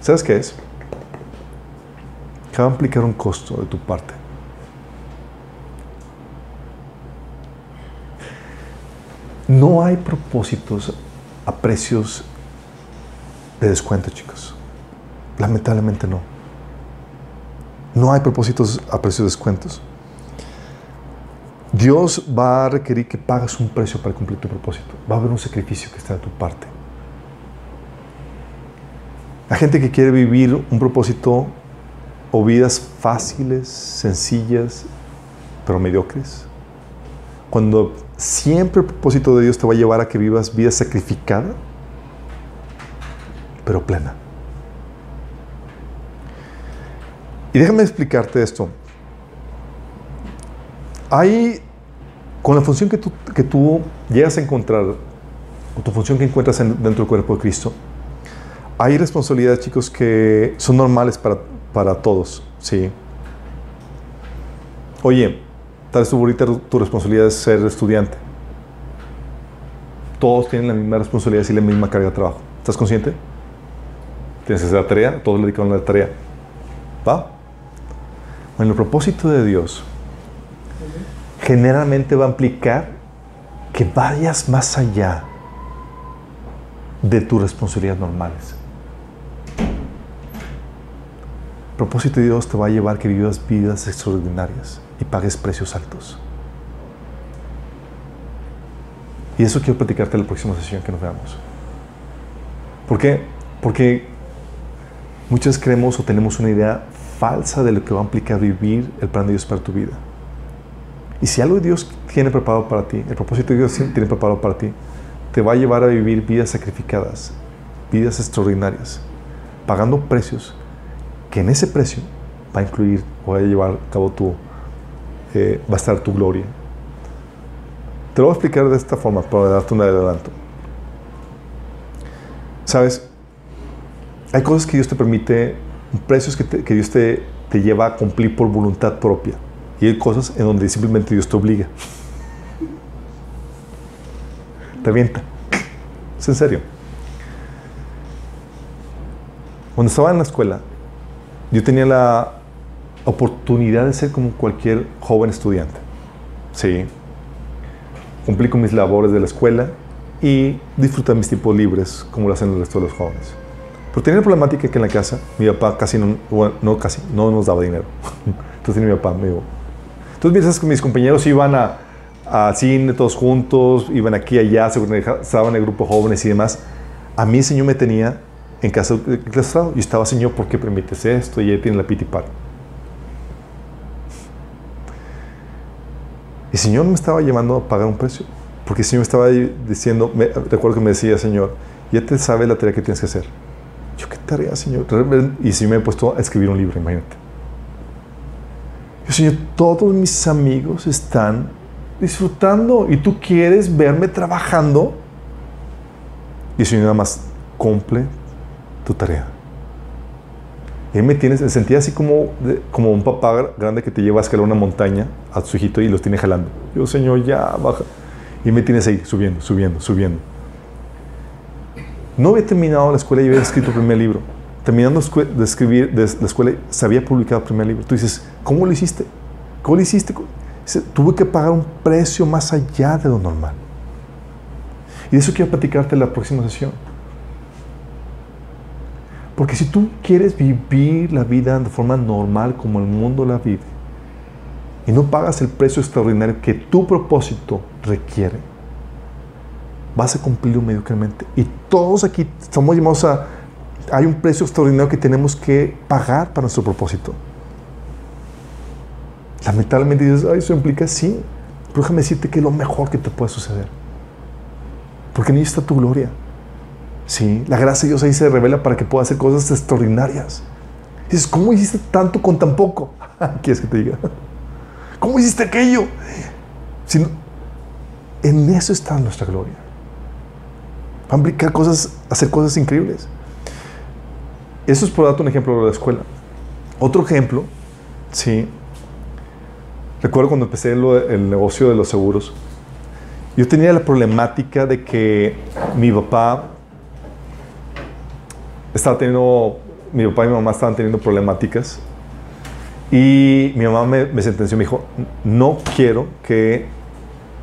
¿Sabes qué es? Que va a implicar un costo de tu parte. No hay propósitos a precios de descuento, chicos. Lamentablemente no. No hay propósitos a precios de descuentos. Dios va a requerir que pagues un precio para cumplir tu propósito. Va a haber un sacrificio que está de tu parte. La gente que quiere vivir un propósito o vidas fáciles, sencillas, pero mediocres, cuando siempre el propósito de Dios te va a llevar a que vivas vida sacrificada, pero plena. Y déjame explicarte esto. Hay, con la función que tú, que tú llegas a encontrar, o tu función que encuentras en- dentro del cuerpo de Cristo, hay responsabilidades, chicos, que son normales para, para todos, ¿sí? Oye, tal vez tú ahorita tu responsabilidad es ser estudiante. Todos tienen la misma responsabilidad y la misma carga de trabajo. ¿Estás consciente? Tienes que tarea, todos le dedican a la tarea. ¿Va? Bueno, el propósito de Dios generalmente va a implicar que vayas más allá de tus responsabilidades normales. El propósito de Dios te va a llevar que vivas vidas extraordinarias y pagues precios altos. Y eso quiero platicarte en la próxima sesión que nos veamos. ¿Por qué? Porque muchas creemos o tenemos una idea falsa de lo que va a implicar vivir el plan de Dios para tu vida. Y si algo Dios tiene preparado para ti, el propósito de Dios tiene preparado para ti, te va a llevar a vivir vidas sacrificadas, vidas extraordinarias, pagando precios que en ese precio va a incluir o va a llevar a cabo tu, eh, va a estar tu gloria. Te lo voy a explicar de esta forma para darte un adelanto. Sabes, hay cosas que Dios te permite, precios que, Dios te, te lleva a cumplir por voluntad propia. Y hay cosas en donde simplemente Dios te obliga. Te avienta. Es en serio. Cuando estaba en la escuela, yo tenía la oportunidad de ser como cualquier joven estudiante. Sí. Cumplí con mis labores de la escuela y disfrutar mis tiempos libres como lo hacen el resto de los jóvenes. Pero tenía la problemática que en la casa mi papá casi no, bueno, no casi, no nos daba dinero. Entonces mi papá me dijo, entonces mientras que mis compañeros iban a, a cine todos juntos, iban aquí allá, se organizaban el grupo jóvenes y demás, a mí el Señor me tenía en casa claustrado. Yo estaba, Señor, ¿por qué permites esto? Y él tiene la pitipar. El Señor me estaba llevando a pagar un precio. Porque el Señor me estaba diciendo, me, recuerdo que me decía, Señor, ya te sabes la tarea que tienes que hacer. Yo, ¿qué tarea, Señor? Y Señor me ha puesto a escribir un libro, imagínate. Yo, Señor, todos mis amigos están disfrutando y tú quieres verme trabajando. Y el Señor nada más cumple tu tarea. Ahí me tienes, me sentía así como, como un papá grande que te lleva a escalar una montaña a su hijito y los tiene jalando. Yo, Señor, ya baja. Y me tienes ahí subiendo, subiendo, subiendo. No había terminado la escuela y había escrito el primer libro. Terminando de escribir de la escuela, se había publicado el primer libro. Tú dices, ¿cómo lo hiciste? ¿Cómo lo hiciste? Dice, Tuve que pagar un precio más allá de lo normal. Y de eso quiero platicarte en la próxima sesión. Porque si tú quieres vivir la vida de forma normal como el mundo la vive y no pagas el precio extraordinario que tu propósito requiere, vas a cumplirlo mediocremente. Y todos aquí estamos llamados a... Hay un precio extraordinario que tenemos que pagar para nuestro propósito. Lamentablemente dices, ay, eso implica sí. Pero déjame decirte que es lo mejor que te puede suceder. Porque en ello está tu gloria. Sí, la gracia de Dios ahí se revela para que pueda hacer cosas extraordinarias. Dices, ¿cómo hiciste tanto con tan poco? ¿Quieres que te diga? ¿Cómo hiciste aquello? Si no- en eso está nuestra gloria. Va a cosas, hacer cosas increíbles. Eso es por darte un ejemplo de la escuela. Otro ejemplo, sí. Recuerdo cuando empecé lo- el negocio de los seguros. Yo tenía la problemática de que mi papá estaba teniendo, mi papá y mi mamá estaban teniendo problemáticas y mi mamá me, me sentenció, me dijo, no quiero que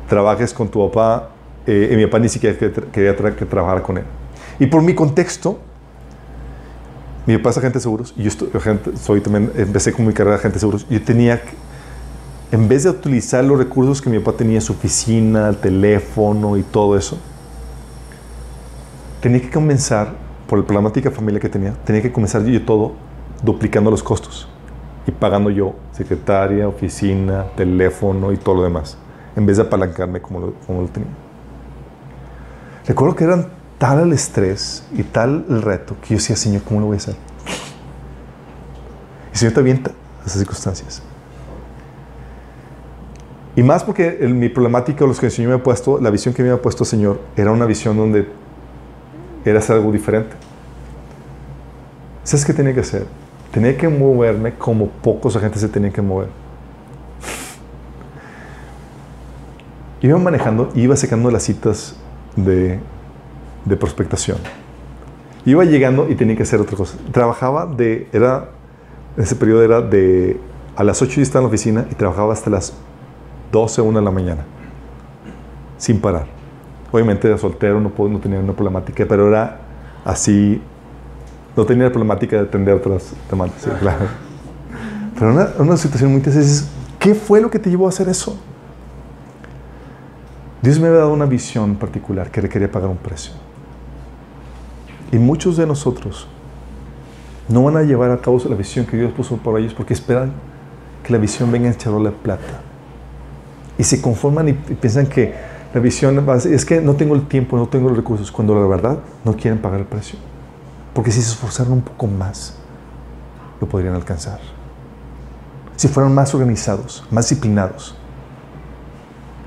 trabajes con tu papá, eh, y mi papá ni siquiera que- quería tra- que trabajara con él. Y por mi contexto, mi papá es agente de seguros y yo estoy, agente- soy también, empecé con mi carrera de agente de seguros. Yo tenía que, en vez de utilizar los recursos que mi papá tenía, su oficina, el teléfono y todo eso, tenía que comenzar, por la problemática familiar que tenía, tenía que comenzar yo todo duplicando los costos y pagando yo secretaria, oficina, teléfono y todo lo demás, en vez de apalancarme como lo, como lo tenía. Recuerdo que eran tal el estrés y tal el reto que yo decía, Señor, ¿cómo lo voy a hacer? Y Señor te avienta a esas circunstancias. Y más porque el- mi problemática, o los que el Señor me ha puesto, la visión que me había puesto el Señor, era una visión donde era hacer algo diferente. ¿Sabes qué tenía que hacer? Tenía que moverme como pocos agentes se tenían que mover. Iba manejando iba secando las citas de, de prospectación. Iba llegando y tenía que hacer otra cosa. Trabajaba de, era, en ese periodo era de, a las 8 yo estaba en la oficina y trabajaba hasta las 12, 1 de la mañana. Sin parar. Obviamente era soltero, no, no tenía una problemática, pero era así, no tenía la problemática de atender otras demandas, sí, claro. Pero una, una situación muy intensa es, ¿qué fue lo que te llevó a hacer eso? Dios me había dado una visión particular que requería pagar un precio. Y muchos de nosotros no van a llevar a cabo la visión que Dios puso por ellos porque esperan que la visión venga en charola de plata. Y se conforman y piensan que la visión es que no tengo el tiempo, no tengo los recursos, cuando la verdad no quieren pagar el precio. Porque si se esforzaran un poco más, lo podrían alcanzar. Si fueran más organizados, más disciplinados,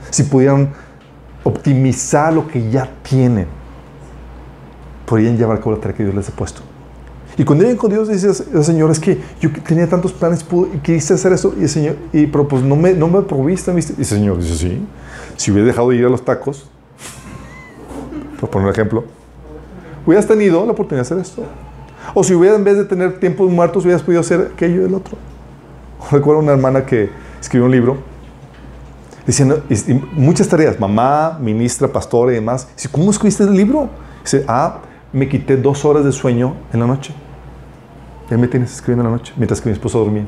si pudieran optimizar lo que ya tienen, podrían llevar a cabo la tarea que Dios les ha puesto. Y cuando llegan con Dios, dices, "Eh, Señor, es que yo tenía tantos planes, pude- quise hacer eso, y el Señor, y, pero pues no me, no me proviste. ¿viste?". Y el Señor dice, sí, si hubiera dejado de ir a los tacos, por poner un ejemplo, hubieras tenido la oportunidad de hacer esto. O si hubieras, en vez de tener tiempos muertos, hubieras podido hacer aquello y el otro. Recuerdo una hermana que escribió un libro Diciendo, y muchas tareas, mamá, ministra, pastora y demás. Dice, ¿cómo escribiste el libro? Dice, ah, me quité dos horas de sueño en la noche. Ya me tienes escribiendo en la noche, mientras que mi esposo dormía.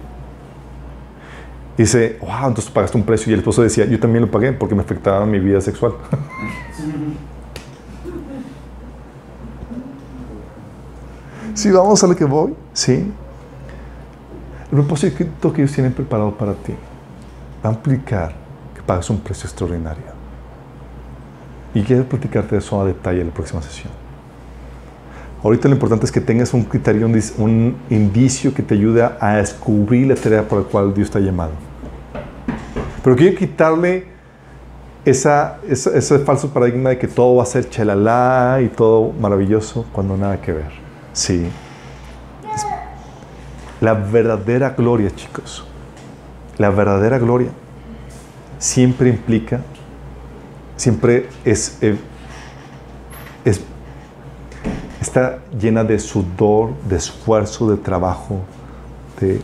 Dice, wow, entonces pagaste un precio. Y el esposo decía, yo también lo pagué porque me afectaba mi vida sexual. Sí, vamos a lo que voy. Sí. El propósito que ellos tienen preparado para ti va a implicar que pagues un precio extraordinario. Y quiero platicarte de eso a detalle en la próxima sesión. Ahorita lo importante es que tengas un criterio, un, indicio que te ayude a descubrir la tarea por la cual Dios te ha llamado. Pero quiero quitarle esa, esa- ese falso paradigma de que todo va a ser chalala y todo maravilloso cuando nada que ver. Sí. La verdadera gloria, chicos, la verdadera gloria siempre implica, siempre es, eh, está llena de sudor, de esfuerzo, de trabajo, de,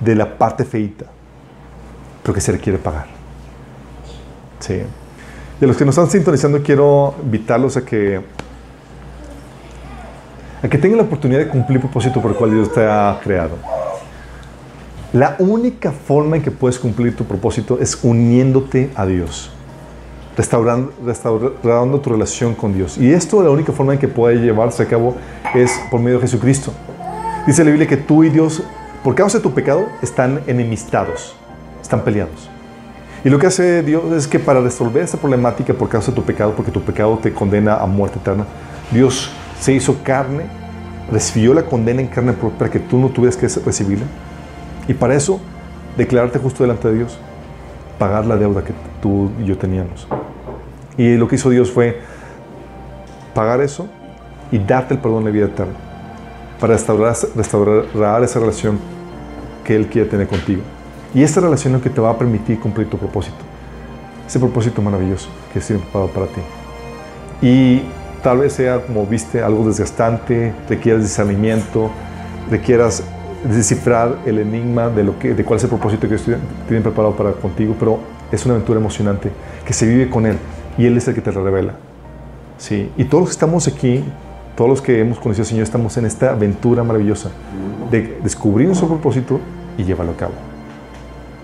de, la parte feita, pero que se requiere pagar. Sí. De los que nos están sintonizando, quiero invitarlos a que, a que tengan la oportunidad de cumplir el propósito por el cual Dios te ha creado. La única forma en que puedes cumplir tu propósito es uniéndote a Dios restaurando, restaurando tu relación con Dios. Y esto la única forma en que puede llevarse a cabo es por medio de Jesucristo. Dice la Biblia que tú y Dios, por causa de tu pecado, están enemistados, están peleados. Y lo que hace Dios es que para resolver esta problemática por causa de tu pecado, porque tu pecado te condena a muerte eterna, Dios se hizo carne, recibió la condena en carne para que tú no tuvieras que recibirla. Y para eso, declararte justo delante de Dios, pagar la deuda que tú y yo teníamos. Y lo que hizo Dios fue pagar eso y darte el perdón de vida eterna para restaurar, restaurar esa relación que Él quiere tener contigo. Y esta relación es lo que te va a permitir cumplir tu propósito. Ese propósito maravilloso que es preparado para ti. Y tal vez sea, como viste, algo desgastante, requieras discernimiento, requieras descifrar el enigma de, lo que, de cuál es el propósito que Dios tiene preparado para contigo, pero es una aventura emocionante que se vive con Él y Él es el que te la revela. Sí. Y todos los que estamos aquí, todos los que hemos conocido al Señor, estamos en esta aventura maravillosa de descubrir nuestro propósito y llevarlo a cabo.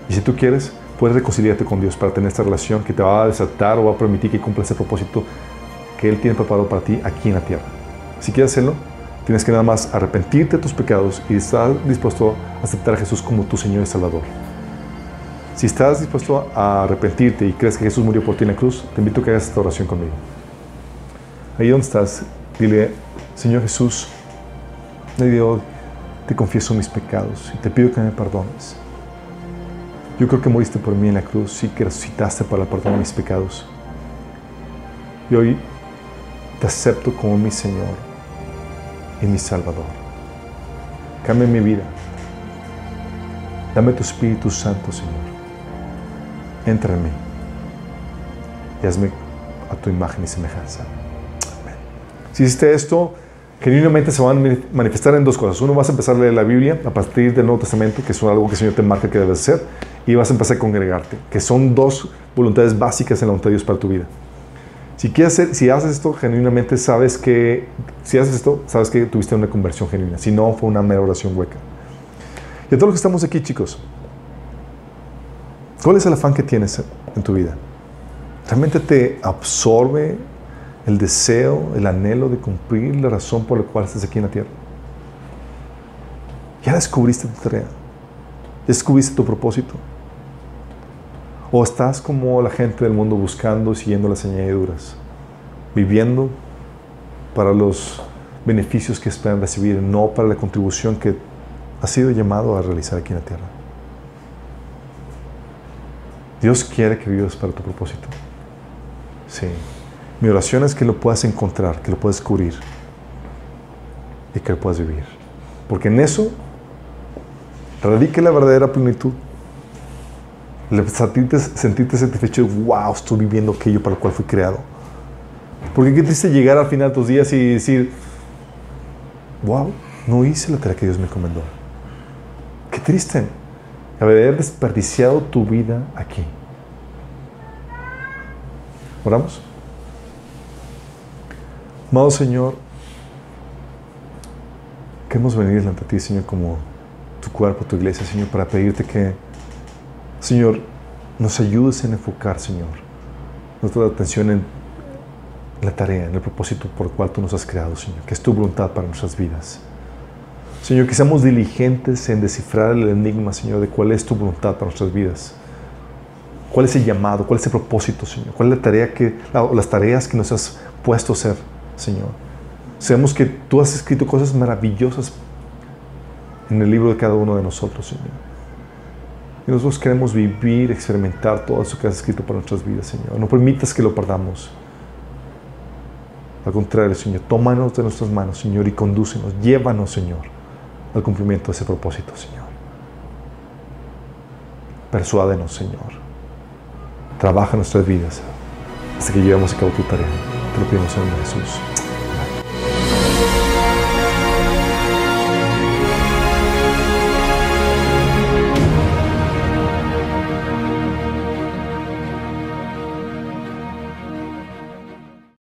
Y si tú quieres, puedes reconciliarte con Dios para tener esta relación que te va a desatar o va a permitir que cumpla ese propósito que Él tiene preparado para ti aquí en la tierra. Si quieres hacerlo, tienes que nada más arrepentirte de tus pecados y estar dispuesto a aceptar a Jesús como tu Señor y Salvador. Si estás dispuesto a arrepentirte y crees que Jesús murió por ti en la cruz, te invito a que hagas esta oración conmigo. Ahí donde estás, dile, Señor Jesús, le digo, te confieso mis pecados y te pido que me perdones. Yo creo que moriste por mí en la cruz y que resucitaste para el perdón de mis pecados. Y hoy te acepto como mi Señor y mi Salvador. Cambia mi vida. Dame tu Espíritu Santo, Señor. Entra en mí y hazme a tu imagen y semejanza. Amén. Si hiciste esto, genuinamente se van a manifestar en dos cosas. Uno, vas a empezar a leer la Biblia a partir del Nuevo Testamento, que es algo que el Señor te marca que debes hacer, y vas a empezar a congregarte, que son dos voluntades básicas en la voluntad de Dios para tu vida. Si, quieres hacer, si haces esto genuinamente, sabes que, si haces esto, sabes que tuviste una conversión genuina. Si no, fue una mera oración hueca. Y a todos los que estamos aquí, chicos, ¿cuál es el afán que tienes en tu vida? ¿Realmente te absorbe el deseo, el anhelo de cumplir la razón por la cual estás aquí en la tierra? ¿Ya descubriste tu tarea? ¿Ya descubriste tu propósito? ¿O estás como la gente del mundo buscando y siguiendo las añadiduras? Viviendo para los beneficios que esperan recibir, no para la contribución que has sido llamado a realizar aquí en la tierra. Dios quiere que vivas para tu propósito. Sí. Mi oración es que lo puedas encontrar, que lo puedas descubrir y que lo puedas vivir. Porque en eso radica la verdadera plenitud. Sentirte, satisfecho, wow, estoy viviendo aquello para lo cual fui creado. Porque qué triste llegar al final de tus días y decir, wow, no hice tarea que Dios me encomendó. Qué triste. Haber desperdiciado tu vida aquí. ¿Oramos? Amado Señor, queremos venir delante de ti, Señor, como tu cuerpo, tu iglesia, Señor, para pedirte que, Señor, nos ayudes en enfocar, Señor, nuestra atención en la tarea, en el propósito por el cual tú nos has creado, Señor, que es tu voluntad para nuestras vidas. Señor, que seamos diligentes en descifrar el enigma, Señor, de cuál es tu voluntad para nuestras vidas. ¿Cuál es el llamado? ¿Cuál es el propósito, Señor? ¿Cuál es la tarea que, las tareas que nos has puesto a hacer, Señor? Sabemos que tú has escrito cosas maravillosas en el libro de cada uno de nosotros, Señor. Y nosotros queremos vivir, experimentar todo eso que has escrito para nuestras vidas, Señor. No permitas que lo perdamos. Al contrario, Señor, tómanos de nuestras manos, Señor, y condúcenos, llévanos, Señor, al cumplimiento de ese propósito, Señor. Persuádenos, Señor. Trabaja nuestras vidas hasta que llevemos a cabo tu tarea. Te lo pedimos en Jesús.